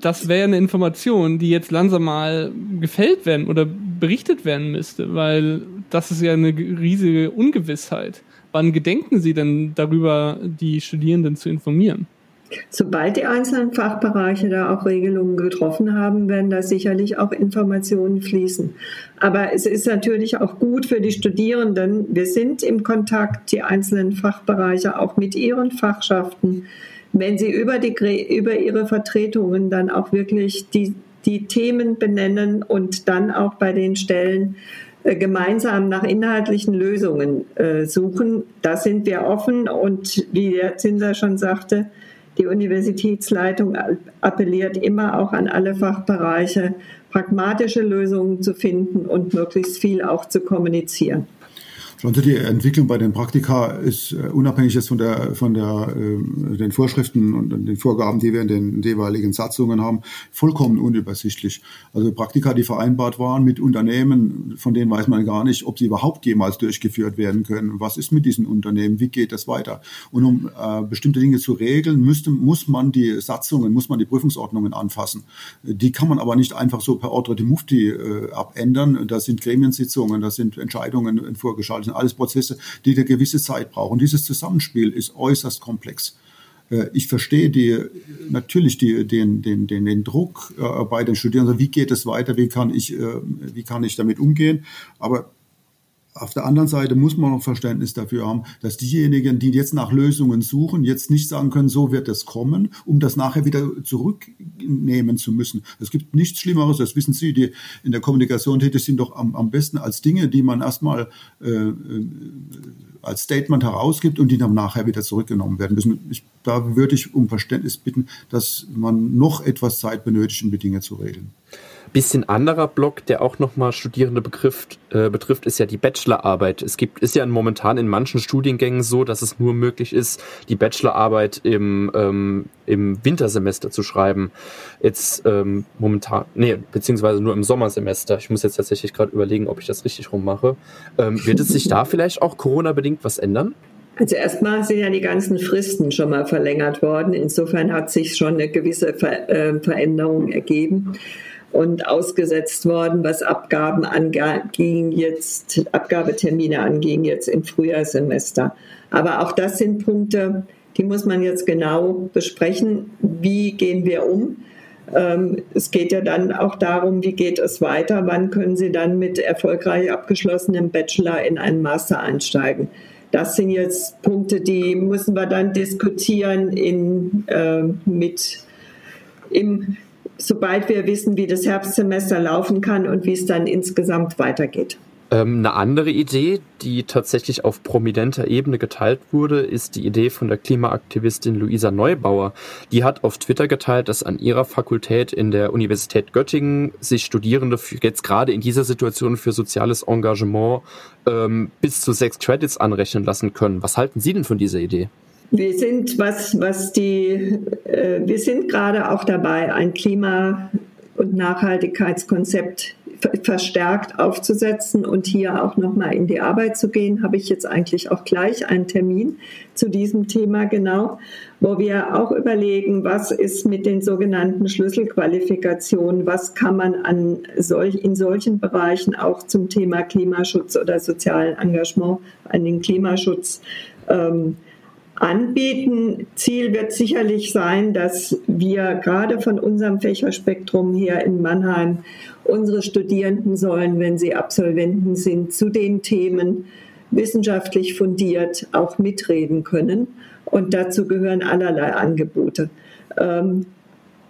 das wäre eine Information, die jetzt langsam mal gefällt werden oder berichtet werden müsste, weil das ist ja eine riesige Ungewissheit. Wann gedenken Sie denn darüber, die Studierenden zu informieren? Sobald die einzelnen Fachbereiche da auch Regelungen getroffen haben, werden da sicherlich auch Informationen fließen. Aber es ist natürlich auch gut für die Studierenden. Wir sind im Kontakt, die einzelnen Fachbereiche auch mit ihren Fachschaften. Wenn sie über, die, über ihre Vertretungen dann auch wirklich die, die Themen benennen und dann auch bei den Stellen gemeinsam nach inhaltlichen Lösungen äh, suchen, da sind wir offen. Und wie der Zinser schon sagte, die Universitätsleitung appelliert immer auch an alle Fachbereiche, pragmatische Lösungen zu finden und möglichst viel auch zu kommunizieren. Also die Entwicklung bei den Praktika ist äh, unabhängig jetzt von der von der äh, den Vorschriften und den Vorgaben, die wir in den jeweiligen Satzungen haben, vollkommen unübersichtlich. Also Praktika, die vereinbart waren mit Unternehmen, von denen weiß man gar nicht, ob sie überhaupt jemals durchgeführt werden können. Was ist mit diesen Unternehmen? Wie geht das weiter? Und um äh, bestimmte Dinge zu regeln, müsste, muss man die Satzungen, muss man die Prüfungsordnungen anfassen. Die kann man aber nicht einfach so per Ordre de Mufti äh, abändern. Da sind Gremiensitzungen, da sind Entscheidungen vorgeschaltet sind alles Prozesse, die eine gewisse Zeit brauchen. Dieses Zusammenspiel ist äußerst komplex. Äh, ich verstehe die, natürlich die, den, den, den, den Druck äh, bei den Studierenden. Wie geht es weiter? Wie kann ich, äh, wie kann ich damit umgehen? Aber auf der anderen Seite muss man noch Verständnis dafür haben, dass diejenigen, die jetzt nach Lösungen suchen, jetzt nicht sagen können, so wird es kommen, um das nachher wieder zurücknehmen zu müssen. Es gibt nichts Schlimmeres, das wissen Sie, die in der Kommunikation tätig sind, doch am, am besten als Dinge, die man erstmal äh, äh als Statement herausgibt und die dann nachher wieder zurückgenommen werden müssen. Ich, da würde ich um Verständnis bitten, dass man noch etwas Zeit benötigt, um die Dinge zu regeln. Bisschen anderer Block, der auch nochmal Studierende betrifft, äh, betrifft, ist ja die Bachelorarbeit. Es gibt, ist ja momentan in manchen Studiengängen so, dass es nur möglich ist, die Bachelorarbeit im, ähm, im Wintersemester zu schreiben. Jetzt ähm, momentan, nee, beziehungsweise nur im Sommersemester. Ich muss jetzt tatsächlich gerade überlegen, ob ich das richtig rummache. Ähm, wird es sich da vielleicht auch Corona-bedingt was ändern? Also erstmal sind ja die ganzen Fristen schon mal verlängert worden. Insofern hat sich schon eine gewisse Ver äh, Veränderung ergeben und ausgesetzt worden, was Abgaben anging jetzt, Abgabetermine anging jetzt im Frühjahrssemester. Aber auch das sind Punkte, die muss man jetzt genau besprechen. Wie gehen wir um? Ähm, es geht ja dann auch darum, wie geht es weiter? Wann können Sie dann mit erfolgreich abgeschlossenem Bachelor in einen Master einsteigen? Das sind jetzt Punkte, die müssen wir dann diskutieren in, äh, mit im sobald wir wissen, wie das Herbstsemester laufen kann und wie es dann insgesamt weitergeht. Ähm, eine andere Idee, die tatsächlich auf prominenter Ebene geteilt wurde, ist die Idee von der Klimaaktivistin Luisa Neubauer. Die hat auf Twitter geteilt, dass an ihrer Fakultät in der Universität Göttingen sich Studierende jetzt gerade in dieser Situation für soziales Engagement ähm, bis zu sechs Credits anrechnen lassen können. Was halten Sie denn von dieser Idee? Wir sind, was, was die, äh, wir sind gerade auch dabei, ein Klima- und Nachhaltigkeitskonzept verstärkt aufzusetzen und hier auch nochmal in die Arbeit zu gehen, habe ich jetzt eigentlich auch gleich einen Termin zu diesem Thema genau, wo wir auch überlegen, was ist mit den sogenannten Schlüsselqualifikationen, was kann man an solch, in solchen Bereichen auch zum Thema Klimaschutz oder sozialen Engagement an den Klimaschutz ähm, anbieten. Ziel wird sicherlich sein, dass wir gerade von unserem Fächerspektrum hier in Mannheim unsere Studierenden sollen, wenn sie Absolventen sind, zu den Themen wissenschaftlich fundiert auch mitreden können. Und dazu gehören allerlei Angebote. Ähm,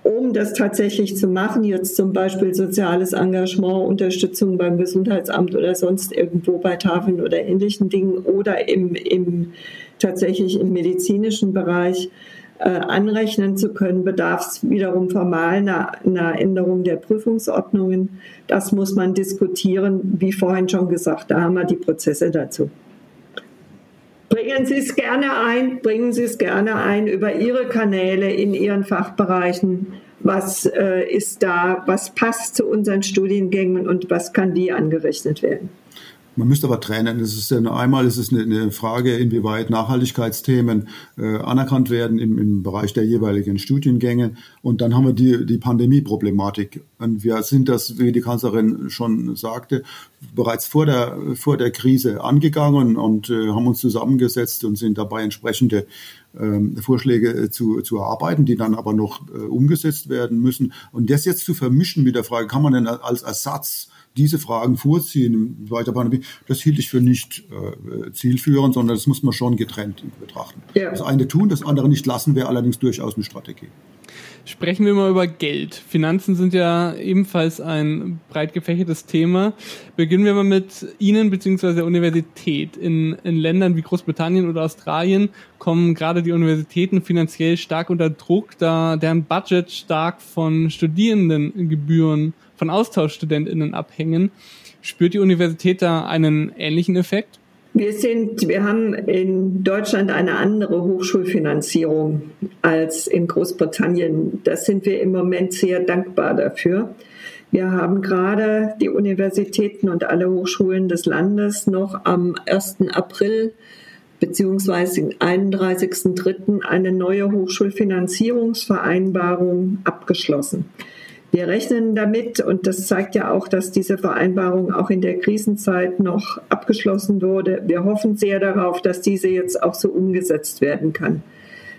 um das tatsächlich zu machen, jetzt zum Beispiel soziales Engagement, Unterstützung beim Gesundheitsamt oder sonst irgendwo bei Tafeln oder ähnlichen Dingen oder im, im tatsächlich im medizinischen Bereich äh, anrechnen zu können, bedarf es wiederum formal einer, einer, Änderung der Prüfungsordnungen. Das muss man diskutieren, wie vorhin schon gesagt, da haben wir die Prozesse dazu. Bringen Sie es gerne ein, bringen Sie es gerne ein über Ihre Kanäle in Ihren Fachbereichen. Was äh, ist da, was passt zu unseren Studiengängen und was kann wie angerechnet werden? Man müsste aber trennen. Das ist ja einmal ist es eine, eine Frage, inwieweit Nachhaltigkeitsthemen äh, anerkannt werden im, im Bereich der jeweiligen Studiengänge. Und dann haben wir die, die Pandemie-Problematik. Und wir sind das, wie die Kanzlerin schon sagte, bereits vor der, vor der Krise angegangen und äh, haben uns zusammengesetzt und sind dabei entsprechende ähm, Vorschläge äh, zu, zu erarbeiten, die dann aber noch äh, umgesetzt werden müssen. Und das jetzt zu vermischen mit der Frage, kann man denn als Ersatz diese Fragen vorziehen weiter Pandemie, das hielt ich für nicht äh, zielführend, sondern das muss man schon getrennt betrachten. Ja. Das eine tun, das andere nicht lassen, wäre allerdings durchaus eine Strategie. Sprechen wir mal über Geld. Finanzen sind ja ebenfalls ein breit gefächertes Thema. Beginnen wir mal mit Ihnen bzw. der Universität. In, in Ländern wie Großbritannien oder Australien kommen gerade die Universitäten finanziell stark unter Druck, da deren Budget stark von Studierendengebühren von AustauschstudentInnen abhängen. Spürt die Universität da einen ähnlichen Effekt? Wir sind, wir haben in Deutschland eine andere Hochschulfinanzierung als in Großbritannien. Das sind wir im Moment sehr dankbar dafür. Wir haben gerade die Universitäten und alle Hochschulen des Landes noch am 1. April beziehungsweise 31.03. eine neue Hochschulfinanzierungsvereinbarung abgeschlossen. Wir rechnen damit, und das zeigt ja auch, dass diese Vereinbarung auch in der Krisenzeit noch abgeschlossen wurde. Wir hoffen sehr darauf, dass diese jetzt auch so umgesetzt werden kann.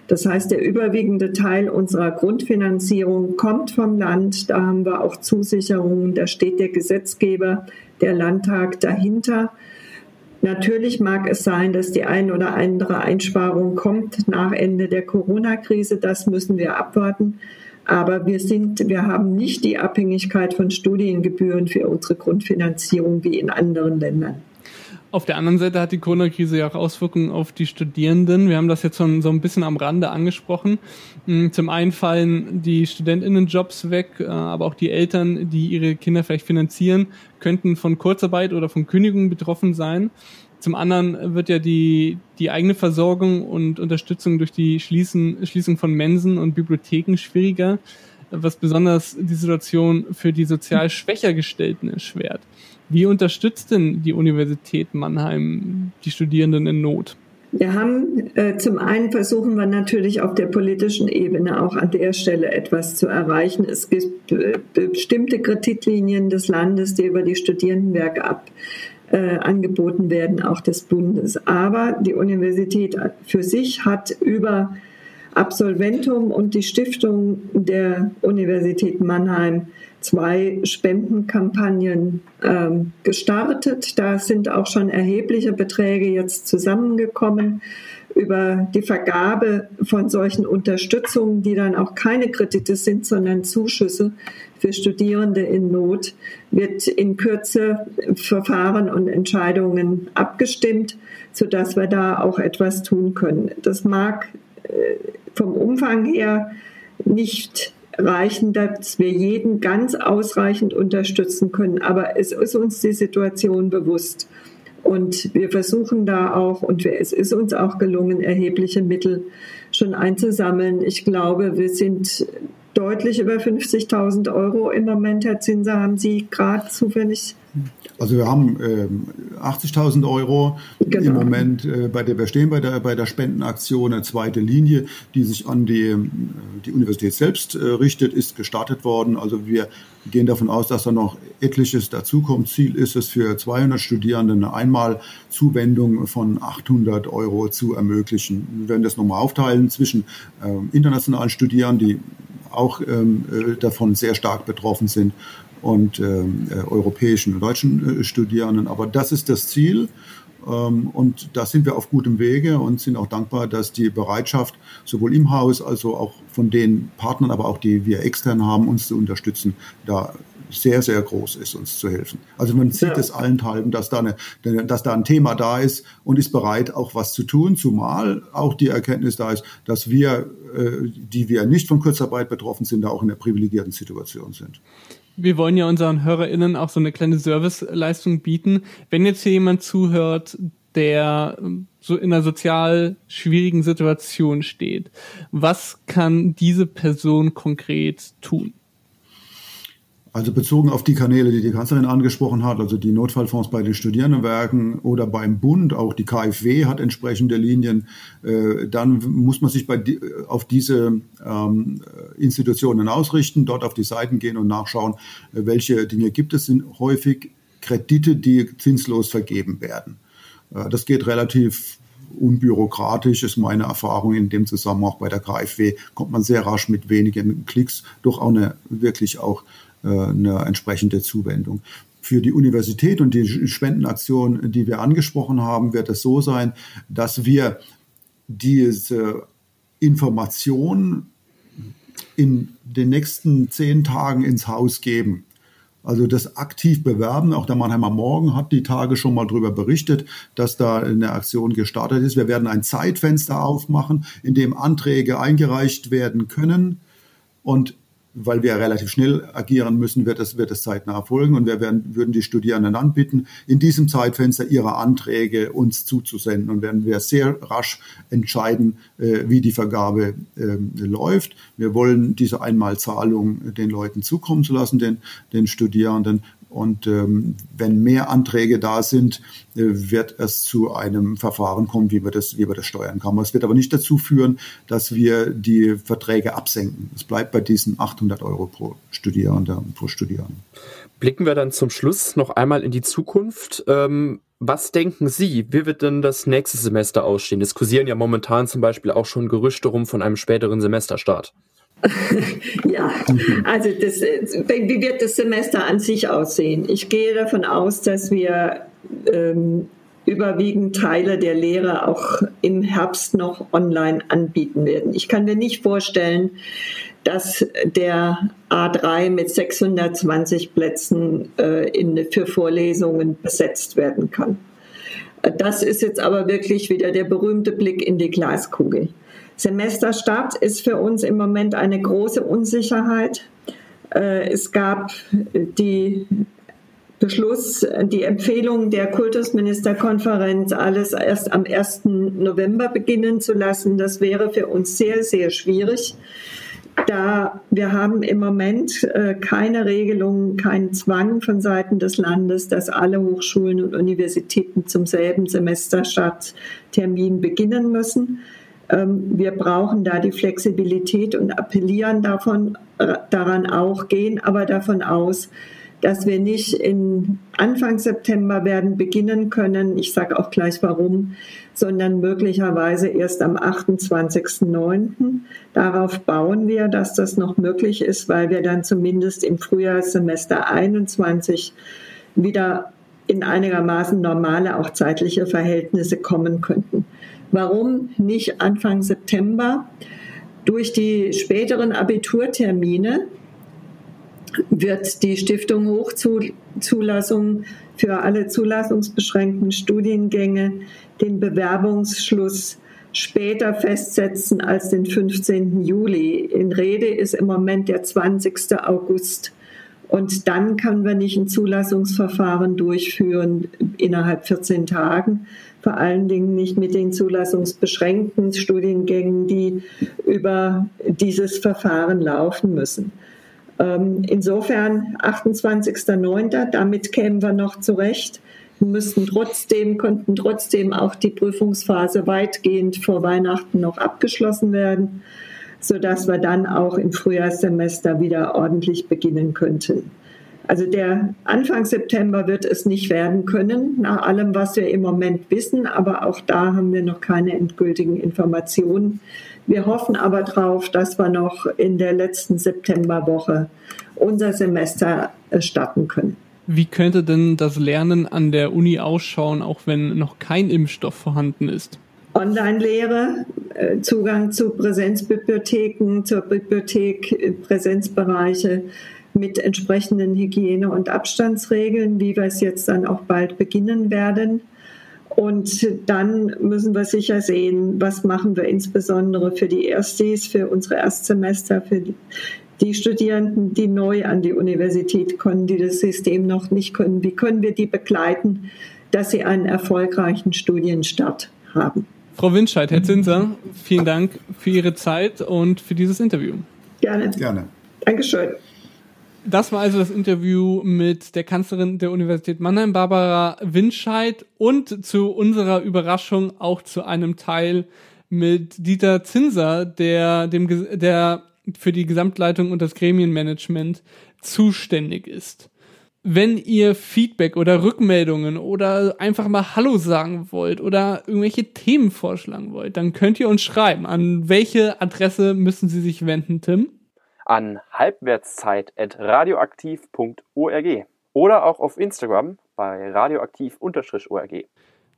Das heißt, der überwiegende Teil unserer Grundfinanzierung kommt vom Land. Da haben wir auch Zusicherungen. Da steht der Gesetzgeber, der Landtag dahinter. Natürlich mag es sein, dass die ein oder andere Einsparung kommt nach Ende der Corona-Krise. Das müssen wir abwarten. Aber wir sind, wir haben nicht die Abhängigkeit von Studiengebühren für unsere Grundfinanzierung wie in anderen Ländern. Auf der anderen Seite hat die Corona-Krise ja auch Auswirkungen auf die Studierenden. Wir haben das jetzt schon so ein bisschen am Rande angesprochen. Hm, zum einen fallen die StudentInnenjobs weg, äh, aber auch die Eltern, die ihre Kinder vielleicht finanzieren, könnten von Kurzarbeit oder von Kündigungen betroffen sein. Zum anderen wird ja die, die eigene Versorgung und Unterstützung durch die Schließen, Schließung von Mensen und Bibliotheken schwieriger, was besonders die Situation für die sozial schwächer gestellten erschwert. Wie unterstützt denn die Universität Mannheim die Studierenden in Not? Wir haben äh, zum einen versuchen wir natürlich auf der politischen Ebene auch an der Stelle etwas zu erreichen. Es gibt äh, bestimmte Kreditlinien des Landes, die über die Studierendenwerke ab äh, angeboten werden, auch des Bundes. Aber die Universität für sich hat über Absolventum und die Stiftung der Universität Mannheim zwei Spendenkampagnen ähm, gestartet. Da sind auch schon erhebliche Beträge jetzt zusammengekommen über die Vergabe von solchen Unterstützungen, die dann auch keine Kredite sind, sondern Zuschüsse für Studierende in Not, wird in Kürze Verfahren und Entscheidungen abgestimmt, sodass wir da auch etwas tun können. Das mag äh, vom Umfang her nicht reichen, dass wir jeden ganz ausreichend unterstützen können. Aber es ist uns die Situation bewusst. Und wir versuchen da auch, und es ist uns auch gelungen, erhebliche Mittel schon einzusammeln. Ich glaube, wir sind deutlich über 50.000 Euro im Moment, Herr Zinser, haben Sie gerade zufällig also wir haben äh, 80.000 Euro genau. im Moment, äh, bei der wir stehen bei der, bei der Spendenaktion, eine zweite Linie, die sich an die, äh, die Universität selbst äh, richtet, ist gestartet worden. Also wir gehen davon aus, dass da noch etliches dazukommt. Ziel ist es für 200 Studierende eine Einmalzuwendung von 800 Euro zu ermöglichen. Wir werden das nochmal aufteilen zwischen äh, internationalen Studierenden, die auch ähm, äh, davon sehr stark betroffen sind und ähm, äh, europäischen und deutschen äh, Studierenden. Aber das ist das Ziel. Ähm, und da sind wir auf gutem Wege und sind auch dankbar, dass die Bereitschaft sowohl im Haus als auch von den Partnern, aber auch die wir extern haben, uns zu unterstützen, da sehr, sehr groß ist, uns zu helfen. Also man sieht ja. es allenthalben, dass da, eine, dass da ein Thema da ist und ist bereit, auch was zu tun, zumal auch die Erkenntnis da ist, dass wir, äh, die wir nicht von Kurzarbeit betroffen sind, da auch in einer privilegierten Situation sind wir wollen ja unseren HörerInnen auch so eine kleine Serviceleistung bieten. Wenn jetzt hier jemand zuhört, der ähm, so in einer sozial schwierigen Situation steht, was kann diese Person konkret tun? Also bezogen auf die Kanäle, die die Kanzlerin angesprochen hat, also die Notfallfonds bei den Studierendenwerken oder beim Bund, auch die KfW hat entsprechende Linien, äh, dann muss man sich bei die, auf diese ähm, Institutionen ausrichten, dort auf die Seiten gehen und nachschauen, äh, welche Dinge gibt es. sind häufig Kredite, die zinslos vergeben werden. Äh, das geht relativ unbürokratisch, ist meine Erfahrung in dem Zusammenhang auch bei der KfW, kommt man sehr rasch mit wenigen Klicks durch auch eine wirklich auch eine entsprechende Zuwendung. Für die Universität und die Spendenaktion, die wir angesprochen haben, wird es so sein, dass wir diese Information in den nächsten zehn Tagen ins Haus geben. Also das aktiv bewerben. Auch der Mannheimer Morgen hat die Tage schon mal darüber berichtet, dass da eine Aktion gestartet ist. Wir werden ein Zeitfenster aufmachen, in dem Anträge eingereicht werden können. Und weil wir relativ schnell agieren müssen, wird es, wird es zeitnah folgen und wir werden, würden die Studierenden anbieten, in diesem Zeitfenster ihre Anträge uns zuzusenden und werden wir sehr rasch entscheiden, äh, wie die Vergabe äh, läuft. Wir wollen diese Einmalzahlung den Leuten zukommen zu lassen, den, den Studierenden und ähm, wenn mehr Anträge da sind, äh, wird es zu einem Verfahren kommen, wie wir, das, wie wir das steuern können. Es wird aber nicht dazu führen, dass wir die Verträge absenken. Es bleibt bei diesen 800 Euro pro Studierender pro Studierenden. Blicken wir dann zum Schluss noch einmal in die Zukunft. Ähm, was denken Sie, wie wird denn das nächste Semester ausstehen? Es kursieren ja momentan zum Beispiel auch schon Gerüchte rum von einem späteren Semesterstart. *laughs* ja, also das, wie wird das Semester an sich aussehen? Ich gehe davon aus, dass wir ähm, überwiegend Teile der Lehre auch im Herbst noch online anbieten werden. Ich kann mir nicht vorstellen, dass der A3 mit 620 Plätzen äh, in, für Vorlesungen besetzt werden kann. Das ist jetzt aber wirklich wieder der berühmte Blick in die Glaskugel. Semesterstart ist für uns im Moment eine große Unsicherheit. Äh, es gab die Beschluss, die Empfehlung der Kultusministerkonferenz, alles erst am 1. November beginnen zu lassen. Das wäre für uns sehr, sehr schwierig, da wir haben im Moment äh, keine Regelung, keinen Zwang von Seiten des Landes, dass alle Hochschulen und Universitäten zum selben Semesterstarttermin beginnen müssen. Ähm, wir brauchen da die Flexibilität und appellieren davon, äh, daran auch, gehen aber davon aus, dass wir nicht in Anfang September werden beginnen können. Ich sage auch gleich warum, sondern möglicherweise erst am 28.09. Darauf bauen wir, dass das noch möglich ist, weil wir dann zumindest im Frühjahrssemester 21 wieder in einigermaßen normale, auch zeitliche Verhältnisse kommen könnten. Warum nicht Anfang September? Durch die späteren Abiturtermine wird die Stiftung Hochzulassung für alle zulassungsbeschränkten Studiengänge den Bewerbungsschluss später festsetzen als den 15. Juli. In Rede ist im Moment der 20. August. Und dann können wir nicht ein Zulassungsverfahren durchführen innerhalb 14 Tagen. Vor allen Dingen nicht mit den zulassungsbeschränkten Studiengängen, die über dieses Verfahren laufen müssen. Ähm, insofern 28.09., damit kämen wir noch zurecht müssten trotzdem, konnten trotzdem auch die Prüfungsphase weitgehend vor Weihnachten noch abgeschlossen werden, sodass wir dann auch im Frühjahrssemester wieder ordentlich beginnen könnten. Also der Anfang September wird es nicht werden können, nach allem, was wir im Moment wissen, aber auch da haben wir noch keine endgültigen Informationen. Wir hoffen aber darauf, dass wir noch in der letzten Septemberwoche unser Semester starten können. Wie könnte denn das Lernen an der Uni ausschauen, auch wenn noch kein Impfstoff vorhanden ist? Online-Lehre, äh, Zugang zu Präsenzbibliotheken, zur Bibliothek, äh, Präsenzbereiche mit entsprechenden Hygiene- und Abstandsregeln, wie wir es jetzt dann auch bald beginnen werden. Und dann müssen wir sicher sehen, was machen wir insbesondere für die Erstis, für unsere Erstsemester, für die die Studierenden, die neu an die Universität kommen, die das System noch nicht können, wie können wir die begleiten, dass sie einen erfolgreichen Studienstart haben. Frau Winscheid, Herr Zinser, vielen Dank für Ihre Zeit und für dieses Interview. Gerne. Gerne. Dankeschön. Das war also das Interview mit der Kanzlerin der Universität Mannheim, Barbara Winscheid, und zu unserer Überraschung auch zu einem Teil mit Dieter Zinser, der dem der für die Gesamtleitung und das Gremienmanagement zuständig ist. Wenn ihr Feedback oder Rückmeldungen oder einfach mal Hallo sagen wollt oder irgendwelche Themen vorschlagen wollt, dann könnt ihr uns schreiben. An welche Adresse müssen Sie sich wenden, Tim? An halbwertszeit.radioaktiv.org oder auch auf Instagram bei radioaktiv-org.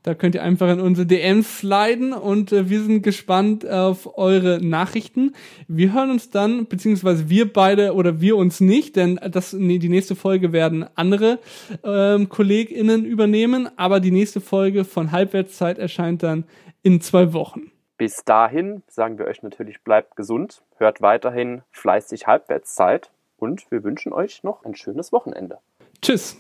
Da könnt ihr einfach in unsere DMs sliden und äh, wir sind gespannt auf eure Nachrichten. Wir hören uns dann, beziehungsweise wir beide oder wir uns nicht, denn das, nee, die nächste Folge werden andere ähm, KollegInnen übernehmen, aber die nächste Folge von Halbwertszeit erscheint dann in zwei Wochen. Bis dahin sagen wir euch natürlich, bleibt gesund, hört weiterhin fleißig Halbwertszeit und wir wünschen euch noch ein schönes Wochenende. Tschüss.